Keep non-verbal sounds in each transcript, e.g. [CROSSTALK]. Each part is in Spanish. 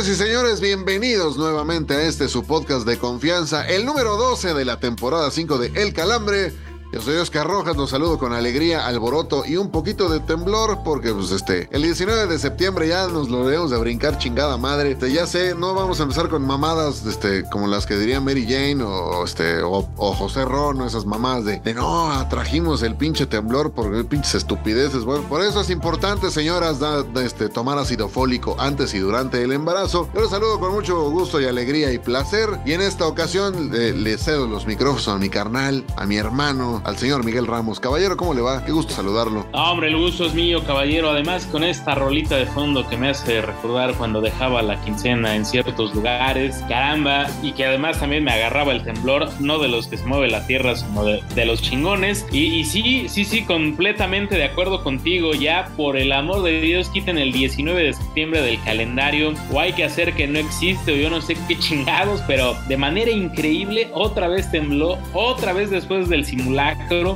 Y señores, bienvenidos nuevamente a este su podcast de confianza, el número 12 de la temporada 5 de El Calambre. Yo soy Oscar Rojas, los saludo con alegría, alboroto y un poquito de temblor porque pues este, el 19 de septiembre ya nos lo debemos de brincar chingada madre. Este, ya sé, no vamos a empezar con mamadas este, como las que diría Mary Jane o, este, o, José Ron o esas mamadas de, no, atrajimos el pinche temblor por pinches estupideces. Bueno, por eso es importante, señoras, da- da, este, tomar ácido fólico antes y durante el embarazo. Yo los saludo con mucho gusto y alegría y placer. Y en esta ocasión eh, le cedo los micrófonos a mi carnal, a mi hermano, al señor Miguel Ramos. Caballero, ¿cómo le va? Qué gusto saludarlo. No, hombre, el gusto es mío, caballero. Además, con esta rolita de fondo que me hace recordar cuando dejaba la quincena en ciertos lugares, caramba, y que además también me agarraba el temblor, no de los que se mueve la tierra, sino de, los chingones. Y, y sí, sí, sí, completamente de acuerdo contigo. Ya, por el amor de Dios, quiten el 19 de septiembre del calendario, o hay que hacer que no existe, o yo no sé qué chingados, pero de manera increíble, otra vez tembló, otra vez después del simulacro,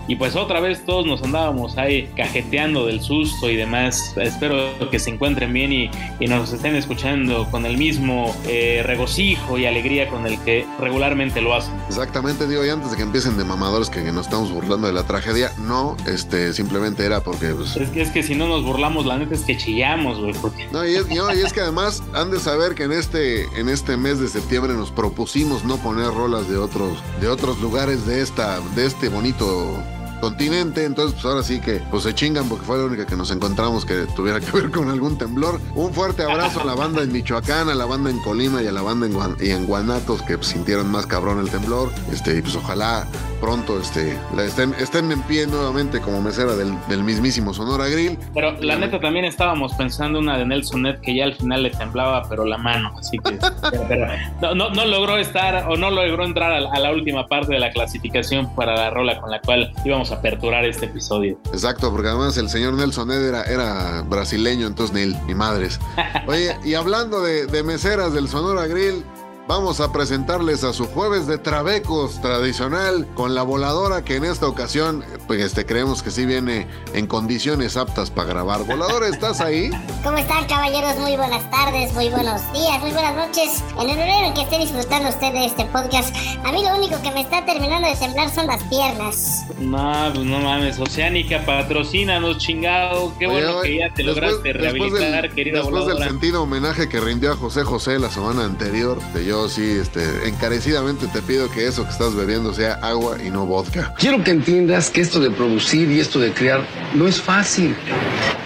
y pues otra vez todos nos andábamos ahí cajeteando del susto y demás. Espero que se encuentren bien y, y nos estén escuchando con el mismo eh, regocijo y alegría con el que regularmente lo hacen. Exactamente, digo, y antes de que empiecen de mamadores que nos estamos burlando de la tragedia, no, este, simplemente era porque, pues, Es que, es que si no nos burlamos, la neta es que chillamos, güey, porque No, y es, no, y es que además han de saber que en este, en este mes de septiembre nos propusimos no poner rolas de otros, de otros lugares de esta, de este bonito Muito. Continente. Entonces, pues ahora sí que pues se chingan porque fue la única que nos encontramos que tuviera que ver con algún temblor. Un fuerte abrazo a la banda en Michoacán, a la banda en Colima y a la banda en, Guan- y en Guanatos que pues, sintieron más cabrón el temblor. Este, y pues ojalá pronto este, la estén, estén en pie nuevamente como mesera del, del mismísimo Sonora Grill. Pero la neta también estábamos pensando una de Nelson Net que ya al final le temblaba, pero la mano. Así que [LAUGHS] pero- pero no, no, no logró estar o no logró entrar a, la- a la última parte de la clasificación para la rola con la cual íbamos a aperturar este episodio. Exacto, porque además el señor Nelson Ed era, era brasileño, entonces Neil, ni madres. [LAUGHS] Oye, y hablando de, de meseras del Sonora Grill, vamos a presentarles a su jueves de trabecos tradicional con la voladora que en esta ocasión, pues este, creemos que sí viene en condiciones aptas para grabar. Voladora, ¿estás ahí? [LAUGHS] ¿Cómo están caballeros? Muy buenas tardes, muy buenos días, muy buenas noches. En el horario en que esté disfrutando usted de este podcast, a mí lo único que me está terminando de temblar son las piernas. No, pues no mames, Oceánica, patrocínanos, chingado. Qué bueno oye, que ya te después- lograste rehabilitar, del- querida Después del sentido homenaje que rindió a José José la semana anterior, de yo sí, este, encarecidamente te pido que eso que estás bebiendo sea agua y no vodka. Quiero que entiendas que esto de producir y esto de crear no es fácil.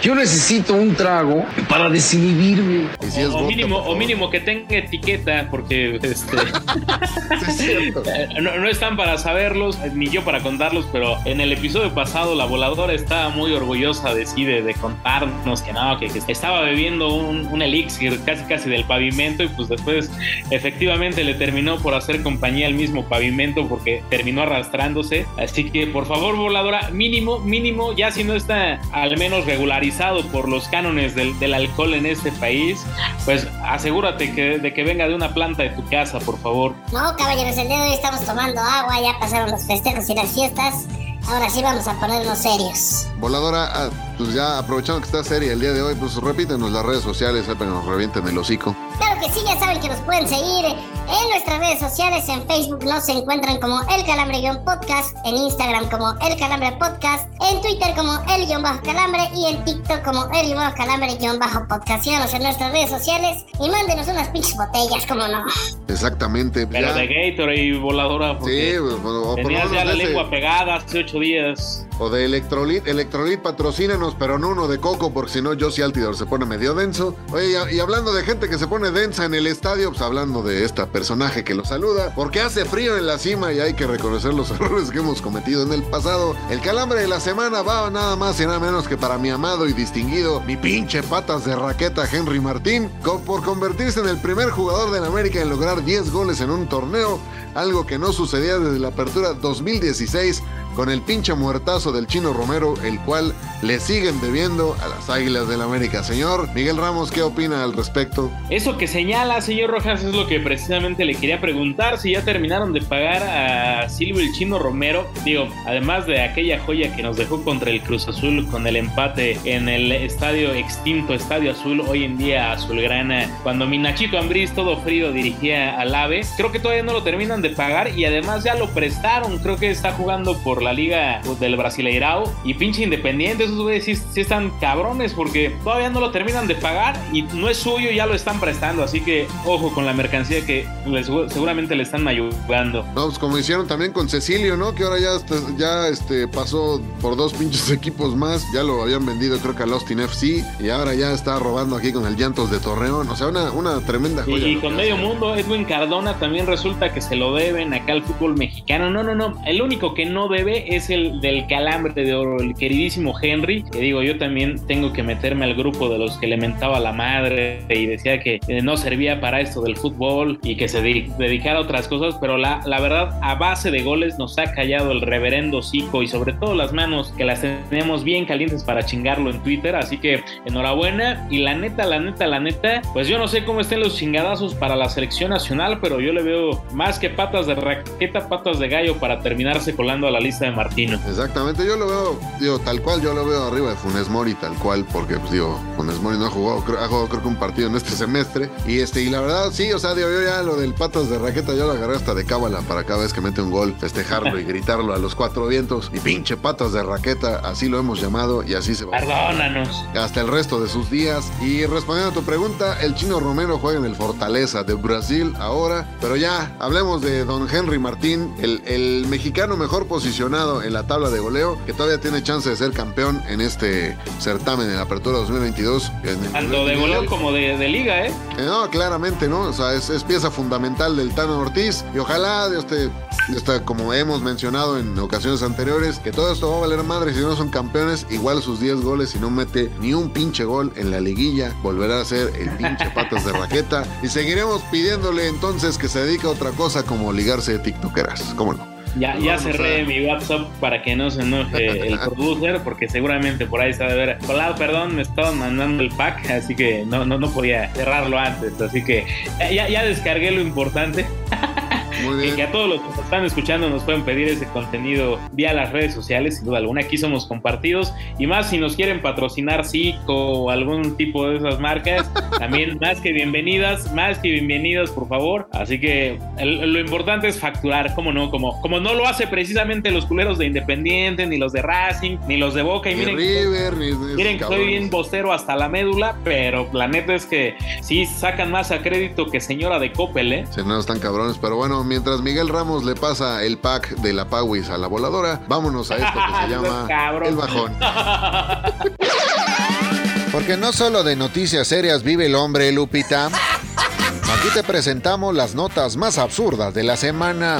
Yo necesito un trago para desinhibirme. Y si es o, vodka, mínimo, o que tenga etiqueta, porque este, [LAUGHS] es. Eh, no, no están para saberlos, eh, ni yo para contarlos, pero en el episodio pasado la voladora estaba muy orgullosa de sí, de, de contarnos que no, que, que estaba bebiendo un, un elixir casi casi del pavimento y pues después efectivamente le terminó por hacer compañía al mismo pavimento porque terminó arrastrándose. Así que por favor voladora, mínimo, mínimo, ya si no está al menos regularizado por los cánones del, del alcohol en este país, pues asegúrate que, de que venga de una planta de tu casa, por favor. No, caballeros, el día de hoy estamos tomando agua, ya pasaron los festejos y las fiestas. Ahora sí vamos a ponernos serios. Voladora, ah, pues ya aprovechando que está seria el día de hoy, pues repítenos las redes sociales, para que nos revienten el hocico. Claro que sí, ya saben que nos pueden seguir en nuestras redes sociales. En Facebook nos encuentran como El Calambre-Podcast, en Instagram como El Calambre Podcast, en Twitter como El-Calambre y en TikTok como El-Calambre-Podcast. Síganos en nuestras redes sociales y mándenos unas pinches botellas, como no. Exactamente. Pero ya. de Gatorade y voladora, Sí, o tenías menos ya la ese- lengua pegada hace ocho días. O de Electrolit, Electrolit patrocínanos, pero no uno de coco, porque si no, Josie Altidor se pone medio denso. Oye, y, y hablando de gente que se pone densa en el estadio, pues hablando de esta personaje que lo saluda, porque hace frío en la cima y hay que reconocer los [LAUGHS] errores que hemos cometido en el pasado. El calambre de la semana va nada más y nada menos que para mi amado y distinguido, mi pinche patas de raqueta Henry Martín, por convertirse en el primer jugador de la América en lograr 10 goles en un torneo, algo que no sucedía desde la apertura 2016 con el pinche muertazo del chino Romero, el cual le siguen debiendo a las Águilas del América. Señor Miguel Ramos, ¿qué opina al respecto? Eso que señala, señor Rojas, es lo que precisamente le quería preguntar. Si ya terminaron de pagar a Silvio el Chino Romero. Digo, además de aquella joya que nos dejó contra el Cruz Azul con el empate en el estadio extinto, Estadio Azul, hoy en día Azulgrana, cuando mi Nachito Ambriz todo frío dirigía al AVE. Creo que todavía no lo terminan de pagar y además ya lo prestaron. Creo que está jugando por la liga del Brasileirao y pinche Independiente. Esos güeyes sí, sí están cabrones porque todavía no lo terminan de pagar y no es suyo, ya lo están prestando. Así que ojo con la mercancía que les- seguramente le están ayudando. No, pues como hicieron también con Cecilio, ¿no? Que ahora ya, ya este, pasó por dos pinches [LAUGHS] equipos más. Ya lo habían vendido, creo que al Austin FC. Y ahora ya está robando aquí con el Llantos de Torreón. O sea, una, una tremenda joya. y con medio mundo, Edwin Cardona también resulta que se lo deben acá al fútbol mexicano. No, no, no. El único que no debe es el del calambre de oro, el queridísimo Henry. Que digo, yo también tengo que meterme al grupo de los que le mentaba la madre y decía que eh, no servía para esto del fútbol y que se de- dedicara a otras cosas. Pero la, la verdad, a base de goles nos ha callado el reverendo Zico y sobre todo las manos que las tenemos bien calientes para chingarlo en Twitter. Así que enhorabuena. Y la neta, la neta, la neta, pues yo no sé cómo estén los chingadazos para la selección nacional, pero yo le veo más que patas de raqueta, patas de gallo para terminarse colando a la lista de Martino. Exactamente, yo lo veo, digo, tal cual, yo lo veo arriba de Funes Mori, tal cual, porque, pues, digo, Funes Mori no ha jugado, creo- ha jugado creo que un partido en este semestre, y este, y la verdad, sí, o sea, digo, yo ya lo del patas de raqueta, yo lo agarré hasta de cábala para cada vez que mete un gol, festejarlo y [LAUGHS] gritarlo a los cuatro vientos, y pinche patas de raqueta, así lo hemos llamado, y así se va Perdónanos. hasta el resto de sus días. Y respondiendo a tu pregunta, el chino Romero juega en el Fortaleza de Brasil ahora. Pero ya, hablemos de don Henry Martín, el, el mexicano mejor posicionado en la tabla de goleo, que todavía tiene chance de ser campeón en este certamen en la Apertura 2022. en el Tanto de goleo como de, de liga, ¿eh? Eh, No, claramente, ¿no? O sea, es, es pieza fundamental del Tano Ortiz. Y ojalá, Dios te, Dios te- como hemos mencionado en ocasiones anteriores, que todo esto va a valer madre si no son campeones. Igual sus 10 goles, si no mete ni un pinche gol en la liguilla, volverá a ser el pinche [LAUGHS] patas de raqueta. Y seguiremos pidiéndole entonces que se dedique a otra cosa como ligarse de tiktokeras. ¿Cómo no? Ya, ya Vamos cerré a- mi WhatsApp para que no se enoje el [LAUGHS] producer, porque seguramente por ahí se va a ver. Hola, perdón, me estaban mandando el pack, así que no, no, no podía cerrarlo antes. Así que ya, ya descargué lo importante. [LAUGHS] Muy Y que a todos los que nos están escuchando nos pueden pedir ese contenido vía las redes sociales, sin duda alguna. Aquí somos compartidos. Y más si nos quieren patrocinar Zico o algún tipo de esas marcas, [LAUGHS] también más que bienvenidas, más que bienvenidas, por favor. Así que el- lo importante es facturar, como no, como, como no lo hace precisamente los culeros de Independiente, ni los de Racing, ni los de Boca. Y Ni miren, River, ni Miren que soy bien bostero hasta la médula, pero la neta es que sí sacan más a crédito que señora de Coppel, ¿eh? Sí, no están cabrones, pero bueno, mientras Miguel Ramos le pasa el pack de la Pauis a la voladora, vámonos a esto que se [LAUGHS] llama el bajón. [LAUGHS] Porque no solo de noticias serias vive el hombre, Lupita. Aquí te presentamos las notas más absurdas de la semana.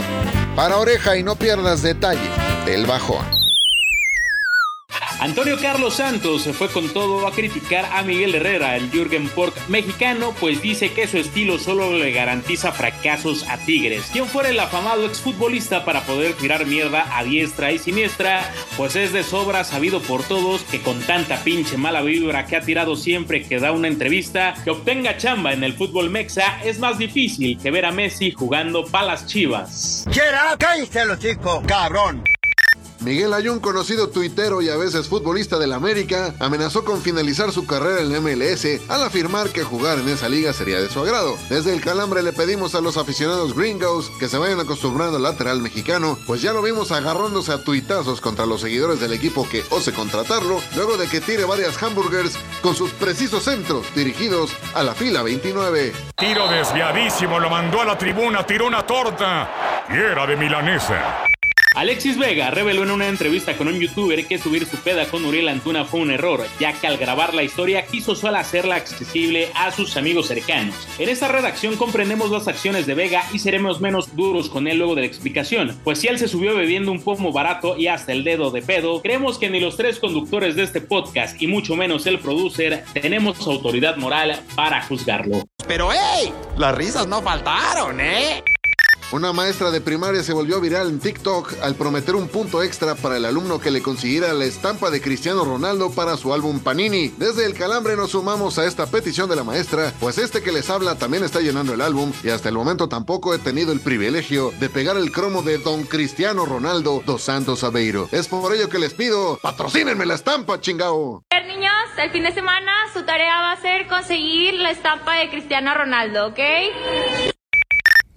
Para oreja y no pierdas detalle del bajón. Antonio Carlos Santos se fue con todo a criticar a Miguel Herrera, el Jürgen Pork mexicano, pues dice que su estilo solo le garantiza fracasos a Tigres. Quien fuera el afamado exfutbolista para poder tirar mierda a diestra y siniestra, pues es de sobra sabido por todos que con tanta pinche mala vibra que ha tirado siempre que da una entrevista, que obtenga chamba en el fútbol mexa es más difícil que ver a Messi jugando palas chivas. ¡Cállate los cabrón! Miguel Ayun, conocido tuitero y a veces futbolista del América, amenazó con finalizar su carrera en MLS al afirmar que jugar en esa liga sería de su agrado. Desde el calambre le pedimos a los aficionados gringos que se vayan acostumbrando al lateral mexicano, pues ya lo vimos agarrándose a tuitazos contra los seguidores del equipo que ose contratarlo, luego de que tire varias hamburgers con sus precisos centros dirigidos a la fila 29. Tiro desviadísimo, lo mandó a la tribuna, tiró una torta y era de milanesa. Alexis Vega reveló en una entrevista con un youtuber que subir su peda con Uriel Antuna fue un error, ya que al grabar la historia quiso solo hacerla accesible a sus amigos cercanos. En esta redacción comprendemos las acciones de Vega y seremos menos duros con él luego de la explicación, pues si él se subió bebiendo un pomo barato y hasta el dedo de pedo, creemos que ni los tres conductores de este podcast y mucho menos el producer tenemos autoridad moral para juzgarlo. Pero hey, las risas no faltaron, ¿eh? Una maestra de primaria se volvió viral en TikTok al prometer un punto extra para el alumno que le consiguiera la estampa de Cristiano Ronaldo para su álbum Panini. Desde el calambre nos sumamos a esta petición de la maestra, pues este que les habla también está llenando el álbum y hasta el momento tampoco he tenido el privilegio de pegar el cromo de Don Cristiano Ronaldo dos Santos Aveiro. Es por ello que les pido, patrocínenme la estampa, chingao. Niños, el fin de semana su tarea va a ser conseguir la estampa de Cristiano Ronaldo, ¿ok?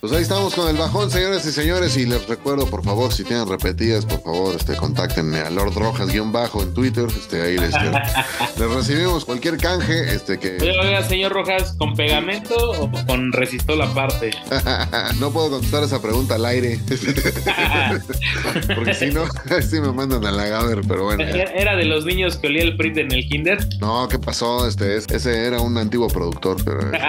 Pues ahí estamos con el bajón, señores y señores. Y les recuerdo, por favor, si tienen repetidas, por favor, este, contáctenme a Lord Rojas-bajo en Twitter. Este, ahí les, [LAUGHS] les recibimos cualquier canje. Este, que... Oiga, oiga, señor Rojas, ¿con pegamento o con resistol aparte? [LAUGHS] no puedo contestar esa pregunta al aire. [LAUGHS] Porque si no, sí me mandan a la Gaber, pero bueno. ¿Era de los niños que olía el print en el kinder? No, ¿qué pasó? Este, es- ese era un antiguo productor, pero eh,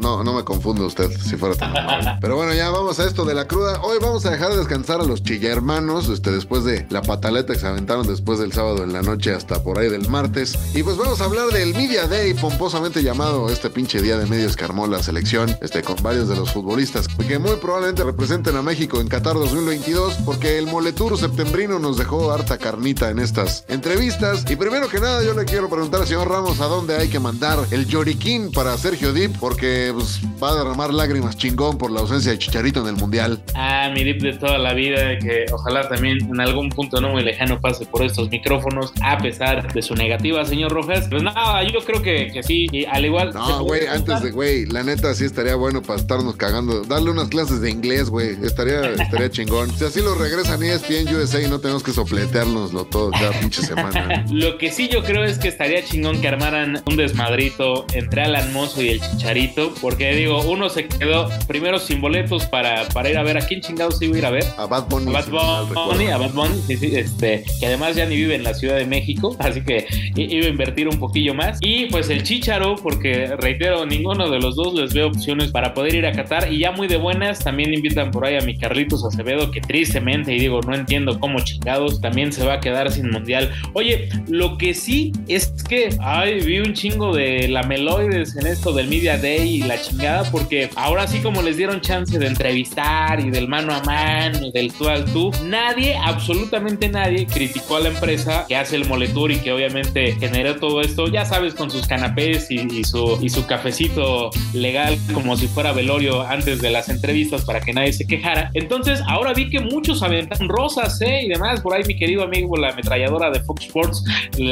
no, no me confunde usted si fuera tan. Pero bueno, ya vamos a esto de la cruda. Hoy vamos a dejar descansar a los chillermanos, este, después de la pataleta que se aventaron después del sábado en la noche hasta por ahí del martes. Y pues vamos a hablar del Media Day, pomposamente llamado este pinche día de medios que armó la selección, este, con varios de los futbolistas, que muy probablemente representen a México en Qatar 2022, porque el Moletour septembrino nos dejó harta carnita en estas entrevistas. Y primero que nada, yo le quiero preguntar al señor Ramos a dónde hay que mandar el lloriquín para Sergio Dip, porque pues, va a derramar lágrimas chingón por la ausencia de Chicharito en el Mundial. Ah, mi dip de toda la vida, que ojalá también en algún punto no muy lejano pase por estos micrófonos, a pesar de su negativa, señor Rojas. Pues nada, yo creo que, que sí, y al igual... No, güey, antes de, güey, la neta sí estaría bueno para estarnos cagando. Darle unas clases de inglés, güey, estaría, estaría [LAUGHS] chingón. Si así lo regresan E ESPN USA y no tenemos que sopleteárnoslo todo cada pinche semana. [LAUGHS] Lo que sí yo creo es que estaría chingón que armaran un desmadrito entre Alan Mozo y el Chicharito, porque digo, uno se quedó primero sin boletos para, para ir a ver a quién chingados iba a ir a ver. A Bad Bunny. A Bad Bunny, a Bad Bunny, sí, sí, este, que además ya ni vive en la Ciudad de México, [LAUGHS] así que iba a invertir un poquillo más. Y pues el Chicharo, porque reitero, ninguno de los dos les veo opciones para poder ir a Qatar. Y ya muy de buenas, también invitan por ahí a mi Carlitos Acevedo, que tristemente, y digo, no entiendo cómo chingados, también se va a quedar sin mundial. Oye, lo que sí es que, ay, vi un chingo de lameloides en esto del Media Day y la chingada, porque ahora sí como les dieron chance de entrevistar y del mano a mano, del tú al tú, nadie, absolutamente nadie, criticó a la empresa que hace el Moletour y que obviamente generó todo esto, ya sabes, con sus canapés y, su, y su cafecito legal como si fuera velorio antes de las entrevistas para que nadie se quejara. Entonces, ahora vi que muchos aventan rosas, ¿eh? Y demás, por ahí mi querido amigo, la ametralladora de Fox Sports,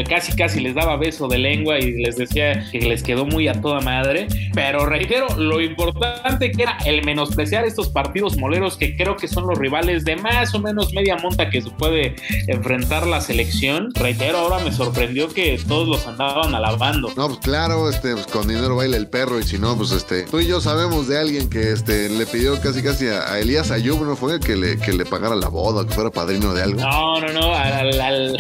casi casi les daba beso de lengua y les decía que les quedó muy a toda madre. Pero reitero, lo importante que era el apreciar estos partidos moleros que creo que son los rivales de más o menos media monta que se puede enfrentar la selección. Reitero, ahora me sorprendió que todos los andaban alabando. No, pues claro, este, pues con dinero baila el perro y si no, pues este, tú y yo sabemos de alguien que este, le pidió casi casi a, a Elías Ayub, ¿no fue? Que le, que le pagara la boda, que fuera padrino de algo. No, no, no, al, al,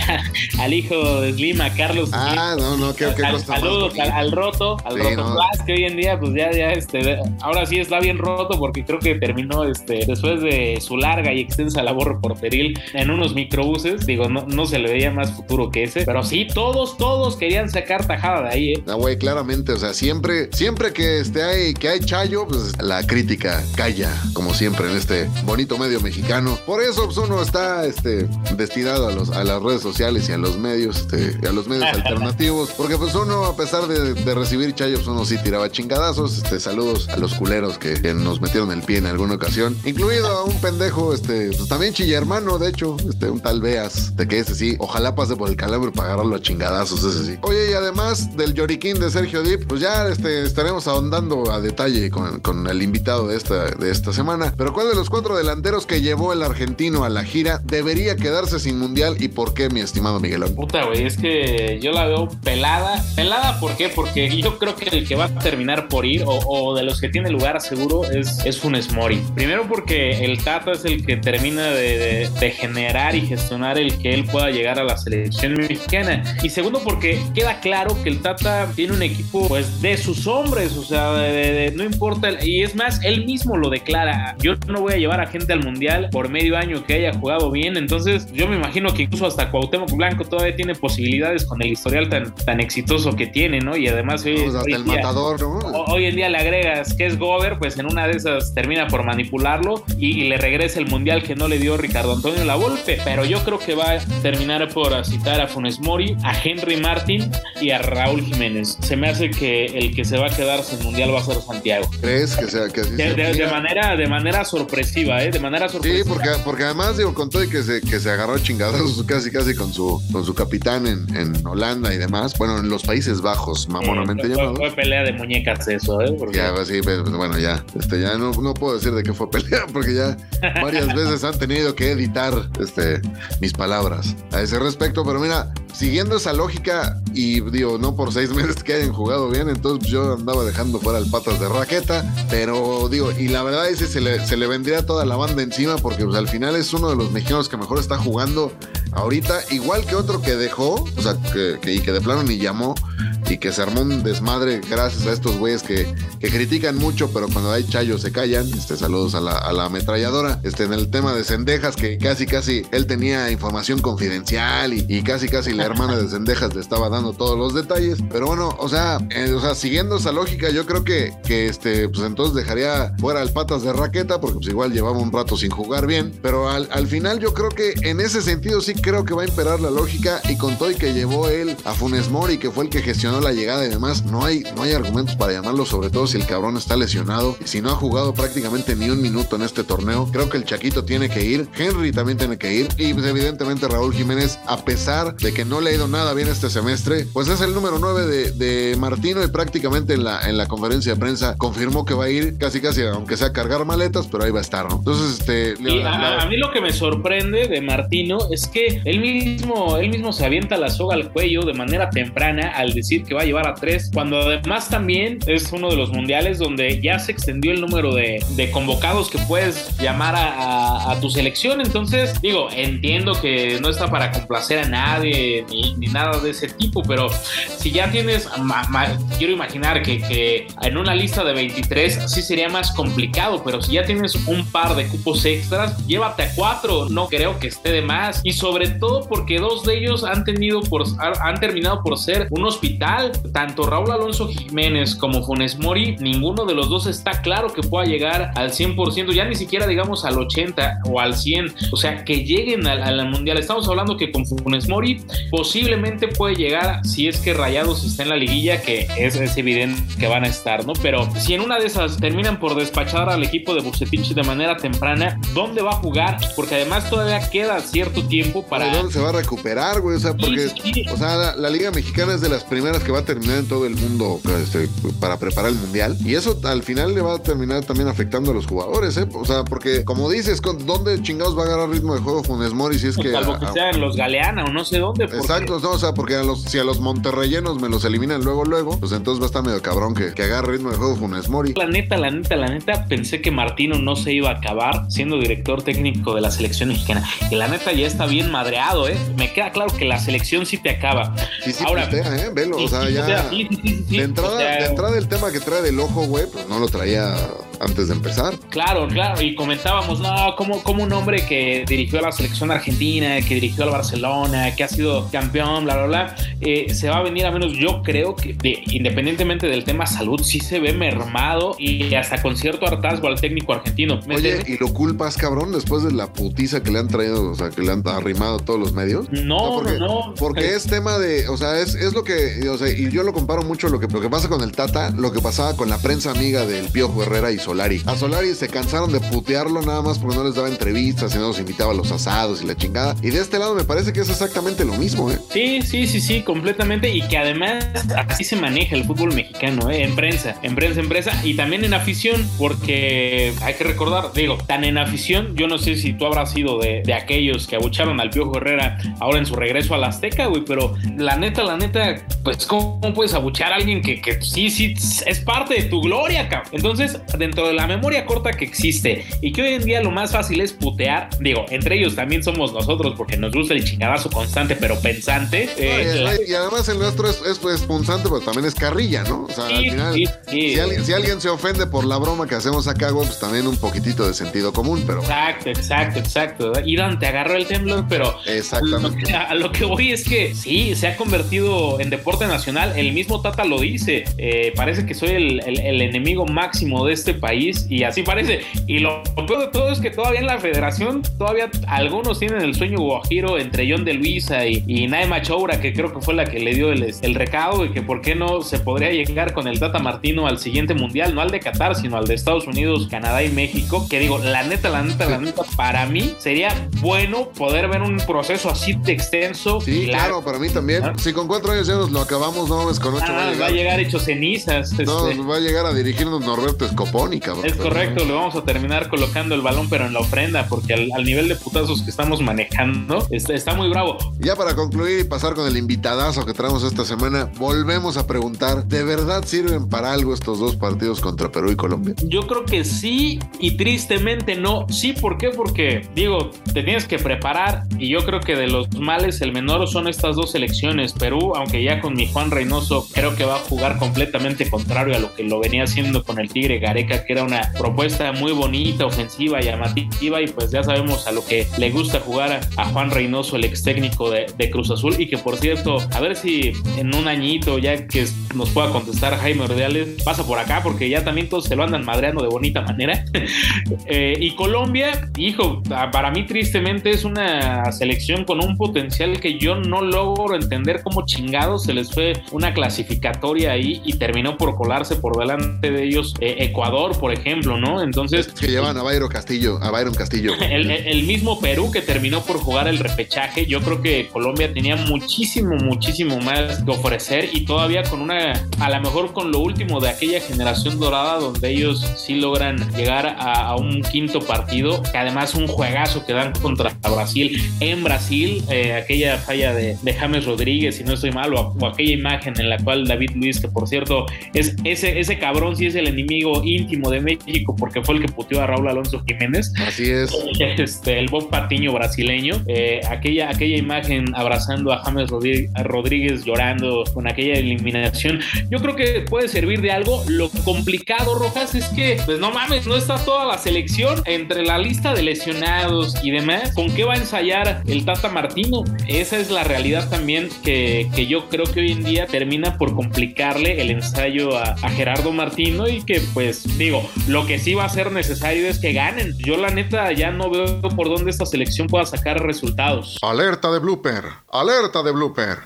al [LAUGHS] hijo de Slim, a Carlos. Ah, no, no, qué, qué Al- Saludos al, al roto, al Sí, roto no. Que hoy en día, pues ya, ya, este, ahora sí está bien roto porque creo que terminó, este, después de su larga y extensa labor reporteril en unos microbuses, digo, no, no se le veía más futuro que ese, pero sí, todos, todos querían sacar tajada de ahí, ¿eh? Ah, güey, claramente, o sea, siempre, siempre que este hay, que hay chayo, pues la crítica calla, como siempre en este bonito medio mexicano. Por eso, pues uno está este, destinado a, los, a las redes sociales y a los medios, este, y a los medios [LAUGHS] alternativos, porque pues uno, a pesar de, de recibir chayo, pues uno sí tiraba chingadazos. Este, saludos a los culeros que, que nos metieron el pie en alguna ocasión, incluido a un pendejo, este, pues también chilla hermano, de hecho, este, un tal Beas, de que ese sí, ojalá pase por el calambre para agarrarlo a chingadazos, ese sí. Oye, y además del lloriquín de Sergio Dip, pues ya este, estaremos ahondando a detalle con, con el invitado de esta, de esta semana. Pero ¿cuál de los cuatro delanteros que llevó el argentino a la gira debería quedarse sin mundial y por qué, mi estimado Miguelón? Puta, güey, es que yo la veo pelada. ¿Pelada por qué? Porque yo creo que el que va a terminar por ir, o, de los que tiene lugar seguro, es Funes Mori. Primero porque el Tata es el que termina de, de- de generar y gestionar el que él pueda llegar a la selección mexicana. Y segundo porque queda claro que el Tata tiene un equipo pues de sus hombres, o sea, de- de- de- no importa. el- y es más, él mismo lo declara. Yo no voy a llevar a gente al Mundial por medio año que haya jugado bien. Entonces yo me imagino que incluso hasta Cuauhtémoc Blanco todavía tiene posibilidades con el historial tan, tan exitoso que tiene, ¿no? Y además hoy, hasta hoy el en día- matador, hoy en día le agregas que es Gober, pues en una de esas termina por manipularlo y, y le regresa el mundial que no le dio Ricardo Antonio Lavolpe. Pero yo creo que va a terminar por citar a Funes Mori, a Henry Martin y a Raúl Jiménez. Se me hace que el que se va a quedar sin mundial va a ser Santiago. ¿Crees que sea que así De, sea? de- manera, de manera sorpresiva, ¿eh? De manera Sí, sorpresiva. porque, porque además digo, con todo y que se, que se agarró a chingadazos [LAUGHS] casi casi con su, con su capitán en, en Holanda y demás, bueno, en los Países Bajos, mamonamente fue, llamados. fue pelea de muñecas eso, ¿eh? Porque- Ya, pues, sí, pues, bueno, ya, este, ya no, no puedo decir de qué fue pelea, [LAUGHS] porque ya varias veces han tenido que editar este, mis palabras a ese respecto, pero mira, siguiendo esa lógica, y digo, no por seis [LAUGHS] meses que hayan jugado bien, entonces yo andaba dejando fuera el patas de raqueta, pero digo, y la verdad es que se le, se le vendría toda la banda encima, porque pues, al final es uno de los mexicanos que mejor está jugando ahorita, igual que otro que dejó, o sea, que, y que de plano ni llamó, y que se armó un desmadre gracias a estos güeyes que, que critican mucho, pero cuando hay chayo se Este, saludos a la, a la ametralladora. Este, en el tema de Cendejas, que casi casi él tenía información confidencial y, casi casi la hermana de Cendejas le estaba dando todos los detalles. Pero bueno, o sea, eh, o sea, siguiendo esa lógica, yo creo que, que este, pues entonces dejaría fuera al patas de raqueta, porque pues igual llevaba un rato sin jugar bien. Pero al, al final yo creo que en ese sentido sí creo que va a imperar la lógica y con todo que llevó él a Funes Mori, que fue el que gestionó la llegada y demás, no hay, no hay argumentos para llamarlo, sobre todo si el cabrón está lesionado y si no ha jugado prácticamente ni un minuto en este torneo. Creo que el Chaquito tiene que ir, Henry también tiene que ir y pues, evidentemente Raúl Jiménez, a pesar de que no le ha ido nada bien este semestre, pues es el número 9 de, de Martino y prácticamente en la, en la conferencia de prensa confirmó que va a ir casi casi, aunque sea a cargar maletas, pero ahí va a estar, ¿no? Entonces, este... Y la- a, la- a mí lo que me sorprende de Martino es que él mismo, él mismo se avienta la soga al cuello de manera temprana al decir que va a llevar a tres, cuando además también es uno de los mundiales donde ya se extendió el número de, de convocados que puedes llamar a, a- a tu selección. Entonces, digo, entiendo que no está para complacer a nadie ni, ni nada de ese tipo, pero si ya tienes, ma- ma- quiero imaginar que, que en una lista de 23 sí sería más complicado, pero si ya tienes un par de cupos extras, llévate a cuatro, no creo que esté de más. Y sobre todo porque dos de ellos han tenido por, han terminado por ser un hospital. Tanto Raúl Alonso Jiménez como Funes Mori, ninguno de los dos está claro que pueda llegar al 100%, ya ni siquiera digamos al 80 o al 100, o sea, que lleguen al, al mundial. Estamos hablando que con Funes Mori posiblemente puede llegar si es que Rayados está en la liguilla, que es, es evidente que van a estar, ¿no? Pero si en una de esas terminan por despachar al equipo de Bucetich de manera temprana, ¿dónde va a jugar? Porque además todavía queda cierto tiempo para... ¿De dónde se va a recuperar, güey? O sea, porque, Sí, sí. o sea, la, la Liga Mexicana es de las primeras que va a terminar en todo el mundo este, para preparar el Mundial. Y eso al final le va a terminar también afectando a los jugadores, ¿eh? O sea, porque como dices, ¿con- ¿dónde chingados va a agarrar ritmo de juego Funes Mori si es que... Salvo que a- sea en los Galeana o no sé dónde. Exacto, no, o sea, porque a los, si a los monterreyenos me los eliminan luego, luego, pues entonces va a estar medio cabrón que, que agarre ritmo de juego Funes Mori. La neta, la neta, la neta, pensé que Martino no se iba a acabar siendo director técnico de la selección mexicana. Y la neta ya está bien madreado, ¿eh? Me queda claro que la selección sí te acaba. Sí, sí, Ahora, putea, ¿eh? Velo, sí, o sea, sí, ya... putea, sí, sí, sí, sí, de, o entrada, sea, de entrada el tema que trae del ojo, güey, pues no lo traía antes de empezar. Claro, claro, y comentábamos, no, como, como un hombre que dirigió a la selección argentina, que dirigió al Barcelona, que ha sido campeón, bla, bla, bla, eh, se va a venir a menos. Yo creo que, de- independientemente del tema salud, sí se ve mermado y hasta con cierto hartazgo al técnico argentino. Oye, ¿y lo culpas, cabrón, después de la putiza que le han traído, o sea, que le han arrimado todos los medios? No, porque, no, no. Porque es tema de, o sea, es, es lo que, o sea, y yo lo comparo mucho lo que, lo que pasa con el Tata, lo que pasaba con la prensa amiga del Piojo Herrera y Solari. A Solari se cansaron de putearlo nada más porque no les daba entrevistas y no los invitaba a los asados y la chingada. Y de este lado me parece que es exactamente lo mismo, ¿eh? Sí, sí, sí, sí, completamente. Y que además así se maneja el fútbol mexicano, ¿eh? en prensa, en prensa, en prensa y también en afición, porque hay que recordar, digo, tan en afición, yo no sé si tú habrás sido de, de aquellos que abucharon al Piojo Herrera ahora en su regreso a la Azteca, güey, pero la neta, la neta, pues, ¿cómo puedes abuchar a alguien que, que sí, sí, es parte de tu gloria, cabrón? Entonces, dentro de la memoria corta que existe y que hoy en día lo más fácil es putear, digo, entre ellos también somos nosotros porque nos gusta el chingadazo constante pero pensante. eh, No, y, la- y además el nuestro es, es, es punzante, pero también es carrilla, ¿no? O sea, al final, sí, sí. Si, alguien, si alguien se ofende por la broma que hacemos acá, pues también un poquitito de sentido común, pero Exacto, exacto, exacto. Irán te agarró el temblor, pero exactamente. a lo que voy es que sí, se ha convertido en deporte nacional. El mismo Tata lo dice. eh, parece que soy el, el- el enemigo máximo de este país y así parece. Y lo peor de todo es que todavía en la federación, todavía algunos tienen el sueño guajiro entre John de Luisa y, y Naima Choura, que creo que fue la que le dio el, el recado y que por qué no se podría llegar con el Tata Martino al siguiente mundial, no al de Qatar, sino al de Estados Unidos, Canadá y México. Que digo, la neta, la neta, la neta, para mí sería bueno poder ver un proceso así de extenso. Sí, claro, para mí también. Ah. Si con cuatro años ya nos lo acabamos, no mames, con ocho Ah, va a va a llegar. llegar hecho cenizas. No, este. va a llegar a dirigirnos Norberto Scoponi, cabrón. Es correcto, le vamos a terminar colocando el balón, pero en la ofrenda, porque al, al nivel de putazos que estamos manejando, está, está muy bravo. Ya para concluir y pasar con el invitadazo que traemos esta semana, volvemos a preguntar, ¿de verdad sirven para algo estos dos partidos contra Perú y Colombia? Yo creo que sí y tristemente no. Sí, ¿por qué? Porque, digo, te tienes que preparar y yo creo que de los males el menor son estas dos selecciones. Perú, aunque ya con mi Juan Reynoso, creo que va a jugar completamente contrario a lo que lo venía haciendo con el Tigre Gareca, era una propuesta muy bonita, ofensiva, llamativa y pues ya sabemos a lo que le gusta jugar a, Juan Reynoso, el ex técnico de, Cruz Azul y que por cierto, a ver si en un añito ya que nos pueda contestar Jaime Ordeales, pasa por acá porque ya también todos se lo andan madreando de bonita manera. [LAUGHS] Eh, y Colombia, hijo, para mí tristemente es una selección con un potencial que yo no logro entender cómo chingados se les fue una clasificatoria ahí y terminó por colarse por delante de ellos eh, Ecuador, por ejemplo, ¿no? Entonces, Que llevan a Byron Castillo, a Byron Castillo. el, [LAUGHS] el- el mismo Perú que terminó por jugar el repechaje, yo creo que Colombia tenía muchísimo, muchísimo más que ofrecer y todavía con una, a lo mejor con lo último de aquella generación dorada donde ellos sí logran llegar a, a un quinto partido, que además un juegazo que dan contra Brasil en Brasil, eh, aquella falla de, de James Rodríguez, si no estoy mal, o, o aquella imagen en la cual David Luis, que por cierto es ese, ese cabrón sí es el enemigo íntimo de México porque fue el que puteó a Raúl Alonso Jiménez Así es. [LAUGHS] este, el Bob Patiño brasileño, eh, aquella, aquella imagen abrazando a James Rodríguez, llorando con aquella eliminación, yo creo que puede servir de algo. Lo complicado, Rojas, es que, pues no mames, no está toda la selección entre la lista de lesionados y demás. ¿Con qué va a ensayar el Tata Martino? Esa es la realidad también que, que yo creo que que hoy en día termina por complicarle el ensayo a, a Gerardo Martino y que pues digo, lo que sí va a ser necesario es que ganen. Yo la neta ya no veo por dónde esta selección pueda sacar resultados. Alerta de blooper, alerta de blooper.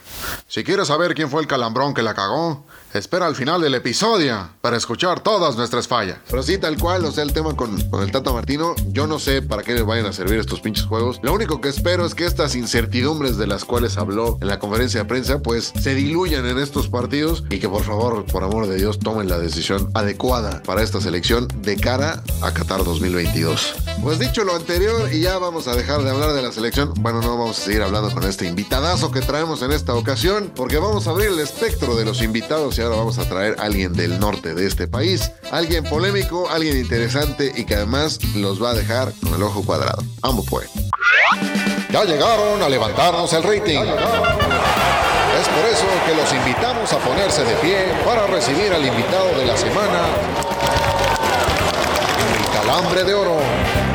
Si quieres saber quién fue el calambrón que la cagó, espera al final del episodio para escuchar todas nuestras fallas. Pero sí, tal cual, o sea, el tema con, con el Tata Martino, yo no sé para qué les vayan a servir estos pinches juegos. Lo único que espero es que estas incertidumbres de las cuales habló en la conferencia de prensa, pues se diluyan en estos partidos y que por favor, por amor de Dios, tomen la decisión adecuada para esta selección de cara a Qatar 2022. Pues dicho lo anterior, y ya vamos a dejar de hablar de la selección, bueno, no vamos a seguir hablando con este invitadazo que traemos en esta ocasión, porque vamos a abrir el espectro de los invitados y ahora vamos a traer a alguien del norte de este país, alguien polémico, alguien interesante y que además los va a dejar con el ojo cuadrado. Vamos pues. Ya llegaron a levantarnos el rating. Es por eso que los invitamos a ponerse de pie para recibir al invitado de la semana, el calambre de oro.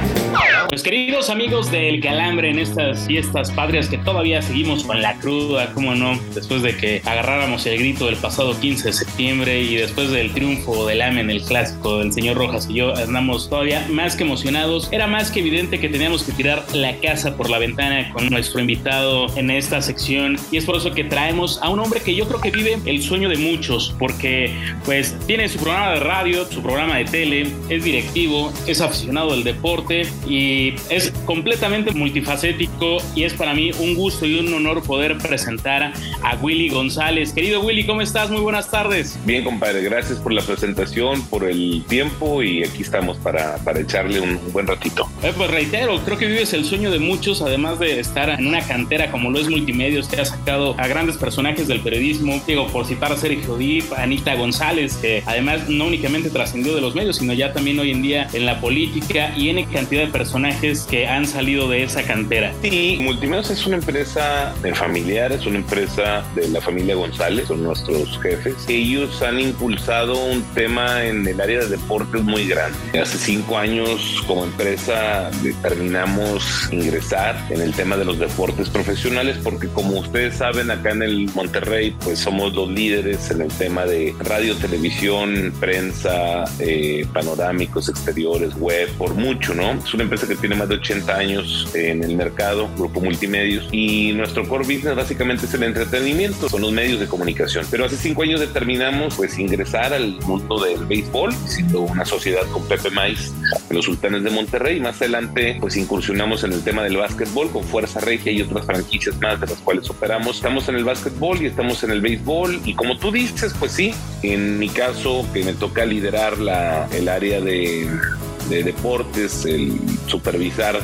Pues queridos amigos del Calambre en estas fiestas patrias que todavía seguimos con la cruda, cómo no, después de que agarráramos el grito del pasado 15 de septiembre y después del triunfo del AME en el clásico del señor Rojas y yo andamos todavía más que emocionados, era más que evidente que teníamos que tirar la casa por la ventana con nuestro invitado en esta sección. Y es por eso que traemos a un hombre que yo creo que vive el sueño de muchos porque pues tiene su programa de radio, su programa de tele, es directivo, es aficionado del deporte y es completamente multifacético y es para mí un gusto y un honor poder presentar a Willy González. Querido Willy, ¿cómo estás? Muy buenas tardes. Bien, compadre, gracias por la presentación, por el tiempo y aquí estamos para, para echarle un buen ratito. Eh, pues reitero, creo que vives el sueño de muchos, además de estar en una cantera como lo es Multimedios, que ha sacado a grandes personajes del periodismo, digo, por citar a Sergio Dip, Anita González, que además no únicamente trascendió de los medios, sino ya también hoy en día en la política y en cantidad de personajes que han salido de esa cantera. Sí, Multimedios es una empresa de familiar, es una empresa de la familia González, son nuestros jefes. Ellos han impulsado un tema en el área de deportes muy grande. Hace cinco años como empresa determinamos ingresar en el tema de los deportes profesionales porque como ustedes saben acá en el Monterrey pues somos los líderes en el tema de radio, televisión, prensa, eh, panorámicos, exteriores, web, por mucho, ¿no? Es una empresa que tiene más de 80 años en el mercado, Grupo Multimedios, y nuestro core business básicamente es el entretenimiento, son los medios de comunicación. Pero hace cinco años determinamos pues ingresar al mundo del béisbol, siendo una sociedad con Pepe Mais, los Sultanes de Monterrey. Más adelante pues incursionamos en el tema del básquetbol con Fuerza Regia y otras franquicias más de las cuales operamos. Estamos en el básquetbol y estamos en el béisbol y como tú dices, pues sí, en mi caso que me toca liderar la, el área de de deportes, el supervisar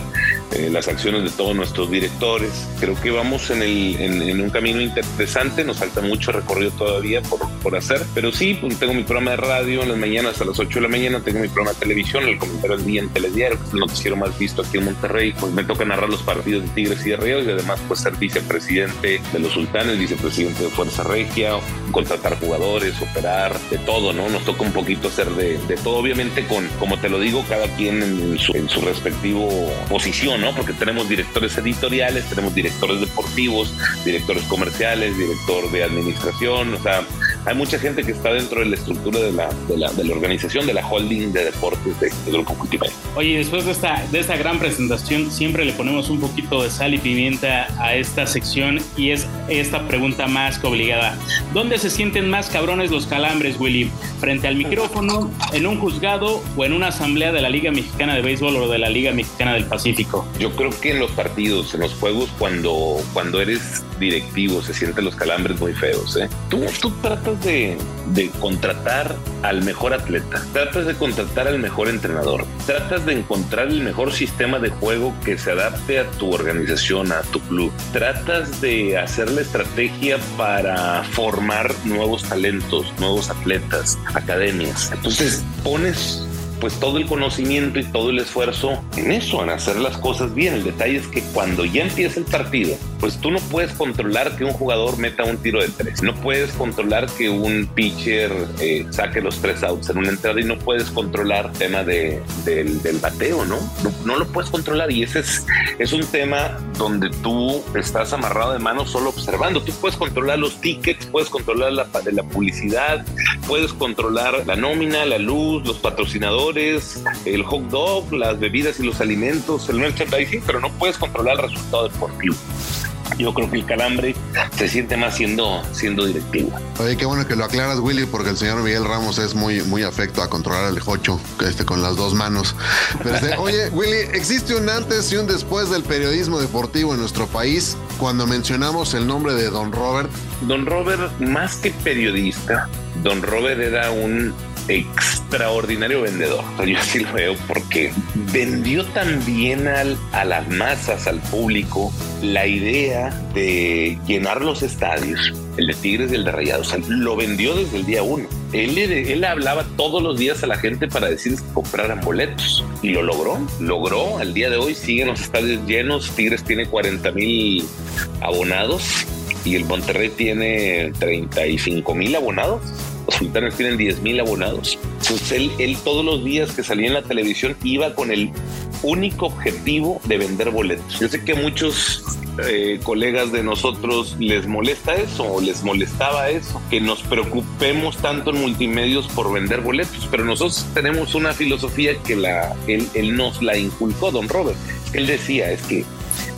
eh, las acciones de todos nuestros directores. Creo que vamos en, el, en, un camino interesante, nos falta mucho recorrido todavía por, por hacer, pero sí, pues tengo mi programa de radio en las mañanas a las 8 de la mañana, tengo mi programa de televisión, el comentario del día en Telediario, que es el noticiero más visto aquí en Monterrey, pues me toca narrar los partidos de Tigres y de Ríos y además pues ser vicepresidente de los Sultanes, vicepresidente de Fuerza Regia, contratar jugadores, operar, de todo, ¿no? Nos toca un poquito hacer de, de todo, obviamente con, como te lo digo, cada quien en su, en su respectivo posición, ¿no? Porque tenemos directores editoriales, tenemos directores deportivos, directores comerciales, director de administración, o sea, hay mucha gente que está dentro de la estructura de la, de la, de la organización, de la holding de deportes de, de Grupo Multimedia. Oye, después de esta, de esta gran presentación, siempre le ponemos un poquito de sal y pimienta a esta sección y es esta pregunta más que obligada. ¿Dónde se sienten más cabrones los calambres, Willy? ¿Frente al micrófono, en un juzgado o en una asamblea de la Liga Mexicana de Béisbol o de la Liga Mexicana del Pacífico? Yo creo que en los partidos, en los juegos, cuando, cuando eres directivo, se sienten los calambres muy feos. ¿eh? Tú, tú tratas de, de contratar al mejor atleta, tratas de contratar al mejor entrenador, tratas de encontrar el mejor sistema de juego que se adapte a tu organización, a tu club, tratas de hacer la estrategia para formar nuevos talentos, nuevos atletas, academias. Entonces pones pues todo el conocimiento y todo el esfuerzo en eso, en hacer las cosas bien. El detalle es que cuando ya empieza el partido, pues tú no puedes controlar que un jugador meta un tiro de tres, no puedes controlar que un pitcher eh, saque los tres outs en una entrada y no puedes controlar el tema de, del, bateo, ¿no? ¿no? ¿no? lo puedes controlar y ese es, es un tema donde tú estás amarrado de mano solo observando. Tú puedes controlar los tickets, puedes controlar la, la publicidad, puedes controlar la nómina, la luz, los patrocinadores, el hot dog, las bebidas y los alimentos, el merchandising, pero no puedes controlar el resultado deportivo yo creo que el calambre se siente más siendo, siendo directivo. Oye, qué bueno que lo aclaras, Willy, porque el señor Miguel Ramos es muy, muy afecto a controlar el jocho este, con las dos manos. Pero este, oye, Willy, ¿existe un antes y un después del periodismo deportivo en nuestro país cuando mencionamos el nombre de Don Robert? Don Robert, más que periodista, Don Robert era un extraordinario vendedor. Yo así lo veo porque vendió también al, a las masas, al público, la idea de llenar los estadios, el de Tigres y el de Rayados. lo vendió desde el día uno. Él, él hablaba todos los días a la gente para decirles que compraran boletos y lo logró. Logró. Al día de hoy siguen los estadios llenos. Tigres tiene 40 mil abonados y el Monterrey tiene 35 mil abonados sultanes tienen 10 mil abonados. Entonces él, todos los días que salía en la televisión iba con el único objetivo de vender boletos. Yo sé que muchos eh, colegas de nosotros les molesta eso o les molestaba eso, que nos preocupemos tanto en multimedios por vender boletos, pero nosotros tenemos una filosofía que la, él nos la inculcó, don Robert. Él decía, es que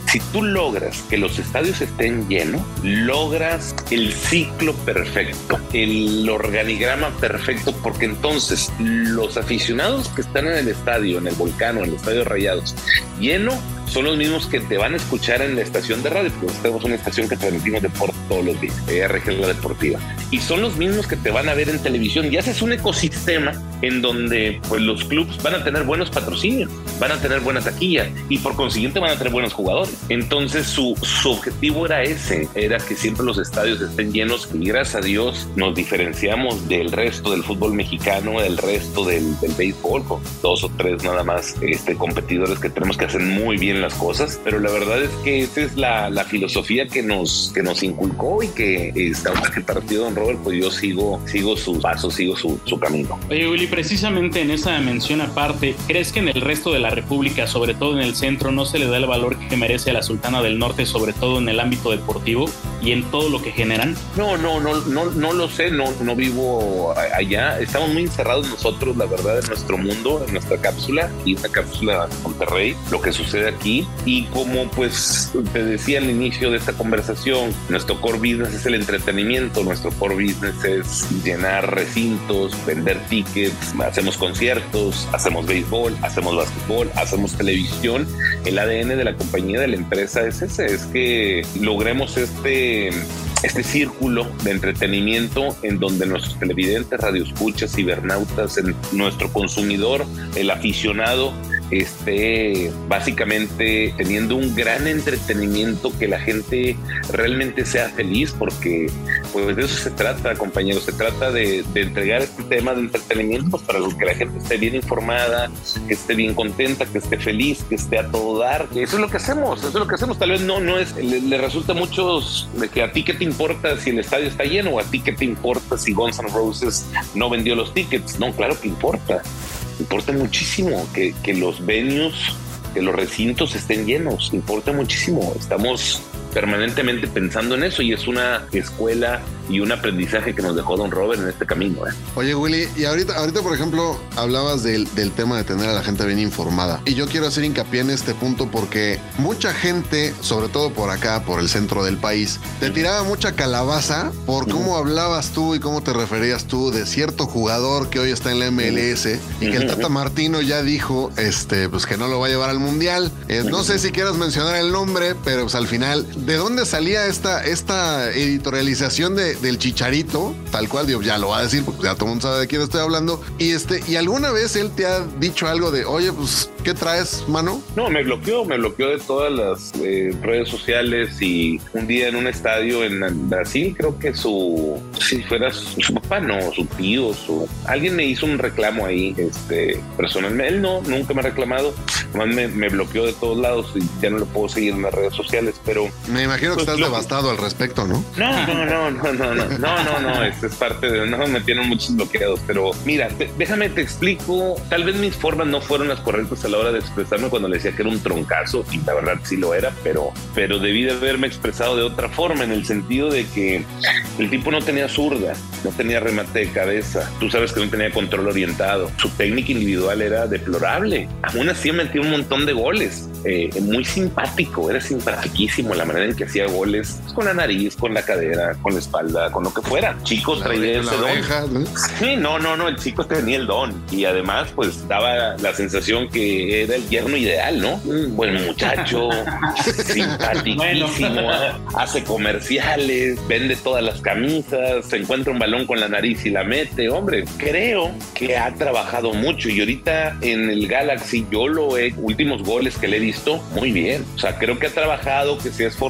si tú logras que los estadios estén llenos, logras el ciclo perfecto, el organigrama perfecto, porque entonces los aficionados que están en el estadio, en el volcán o en el estadio Rayados, lleno, son los mismos que te van a escuchar en la estación de radio, porque tenemos una estación que transmitimos deporte todos los días, RG La Deportiva. Y son los mismos que te van a ver en televisión. Y haces un ecosistema en donde pues, los clubes van a tener buenos patrocinios, van a tener buena taquilla y por consiguiente van a tener buenos jugadores. Entonces su, su objetivo era ese, era que siempre los estadios estén llenos y gracias a Dios nos diferenciamos del resto del fútbol mexicano, del resto del, del béisbol, con dos o tres nada más este, competidores que tenemos que hacer muy bien las cosas, pero la verdad es que esa es la, la filosofía que nos, que nos inculcó y que está que partido Don Robert, pues yo sigo, sigo sus pasos, sigo su, su camino. Oye, Willy, precisamente en esa mención aparte, ¿crees que en el resto de la República, sobre todo en el centro, no se le da el valor que merece a la Sultana del Norte, sobre todo en el ámbito deportivo y en todo lo que generan? No, no, no, no, no lo sé, no, no vivo allá. Estamos muy encerrados nosotros, la verdad, en nuestro mundo, en nuestra cápsula y esta cápsula Monterrey, lo que sucede aquí. Y como pues te decía al inicio de esta conversación, nuestro core business es el entretenimiento, nuestro core business es llenar recintos, vender tickets, hacemos conciertos, hacemos béisbol, hacemos básquetbol, hacemos televisión. El ADN de la compañía, de la empresa es ese, es que logremos este este círculo de entretenimiento en donde nuestros televidentes, radioescuchas, cibernautas, nuestro consumidor, el aficionado, esté básicamente teniendo un gran entretenimiento, que la gente realmente sea feliz, porque pues de eso se trata, compañeros, se trata de, entregar este tema de entretenimiento para que la gente esté bien informada, que esté bien contenta, que esté feliz, que esté a todo dar. Eso es lo que hacemos, eso es lo que hacemos. Tal vez no, no es, le, resulta a muchos de que a ti qué te importa si el estadio está lleno o a ti qué te importa si Guns N' Roses no vendió los tickets. No, claro que importa importa muchísimo que, que los venues, que los recintos estén llenos, importa muchísimo. Estamos permanentemente pensando en eso y es una escuela y un aprendizaje que nos dejó Don Robert en este camino. ¿eh? Oye, Willy, y ahorita, ahorita por ejemplo, hablabas del, del, tema de tener a la gente bien informada. Y yo quiero hacer hincapié en este punto porque mucha gente, sobre todo por acá, por el centro del país, te tiraba mucha calabaza por cómo hablabas tú y cómo te referías tú de cierto jugador que hoy está en la MLS y que el Tata Martino ya dijo este, pues que no lo va a llevar al Mundial. Eh, no sé si quieras mencionar el nombre, pero pues al final, ¿de dónde salía esta, esta editorialización de, del chicharito, tal cual, digo, ya lo va a decir, porque ya todo el mundo sabe de quién estoy hablando. Y este, y alguna vez él te ha dicho algo de, oye, pues, ¿Qué traes, mano? No, me bloqueó, me bloqueó de todas las eh, redes sociales y un día en un estadio en Brasil, creo que su, si fuera su, papá, no, su tío, su, alguien me hizo un reclamo ahí, este, personalmente, él no, nunca me ha reclamado, nomás me, me bloqueó de todos lados y ya no lo puedo seguir en las redes sociales, pero... Me imagino que estás devastado al respecto, ¿no? No, no, no, no, no, no, no, no, Esto es parte de. No, me tienen muchos bloqueados, pero mira, déjame te explico. Tal vez mis formas no fueron las correctas a la hora de expresarme cuando le decía que era un troncazo, y la verdad sí lo era, pero, pero debí de haberme expresado de otra forma, en el sentido de que el tipo no tenía zurda, no tenía remate de cabeza. Tú sabes que no tenía control orientado. Su técnica individual era deplorable. Aún así, metió un montón de goles. Eh, muy simpático, era simpaticísimo la manera en que hacía goles, pues, con la nariz, con la cadera, con la espalda, con lo que fuera. Chicos La traía ese don. ¿no? Sí, no, no, no, el chico tenía el don y además pues daba la sensación que era el yerno ideal, ¿no? Un buen muchacho, [LAUGHS] simpaticísimo, hace comerciales, vende todas las camisas, se encuentra un balón con la nariz y la mete, hombre, creo que ha trabajado mucho y ahorita en el Galaxy yo lo he, últimos goles que le he visto, muy bien, o sea, creo que ha trabajado, que se ha esforzado,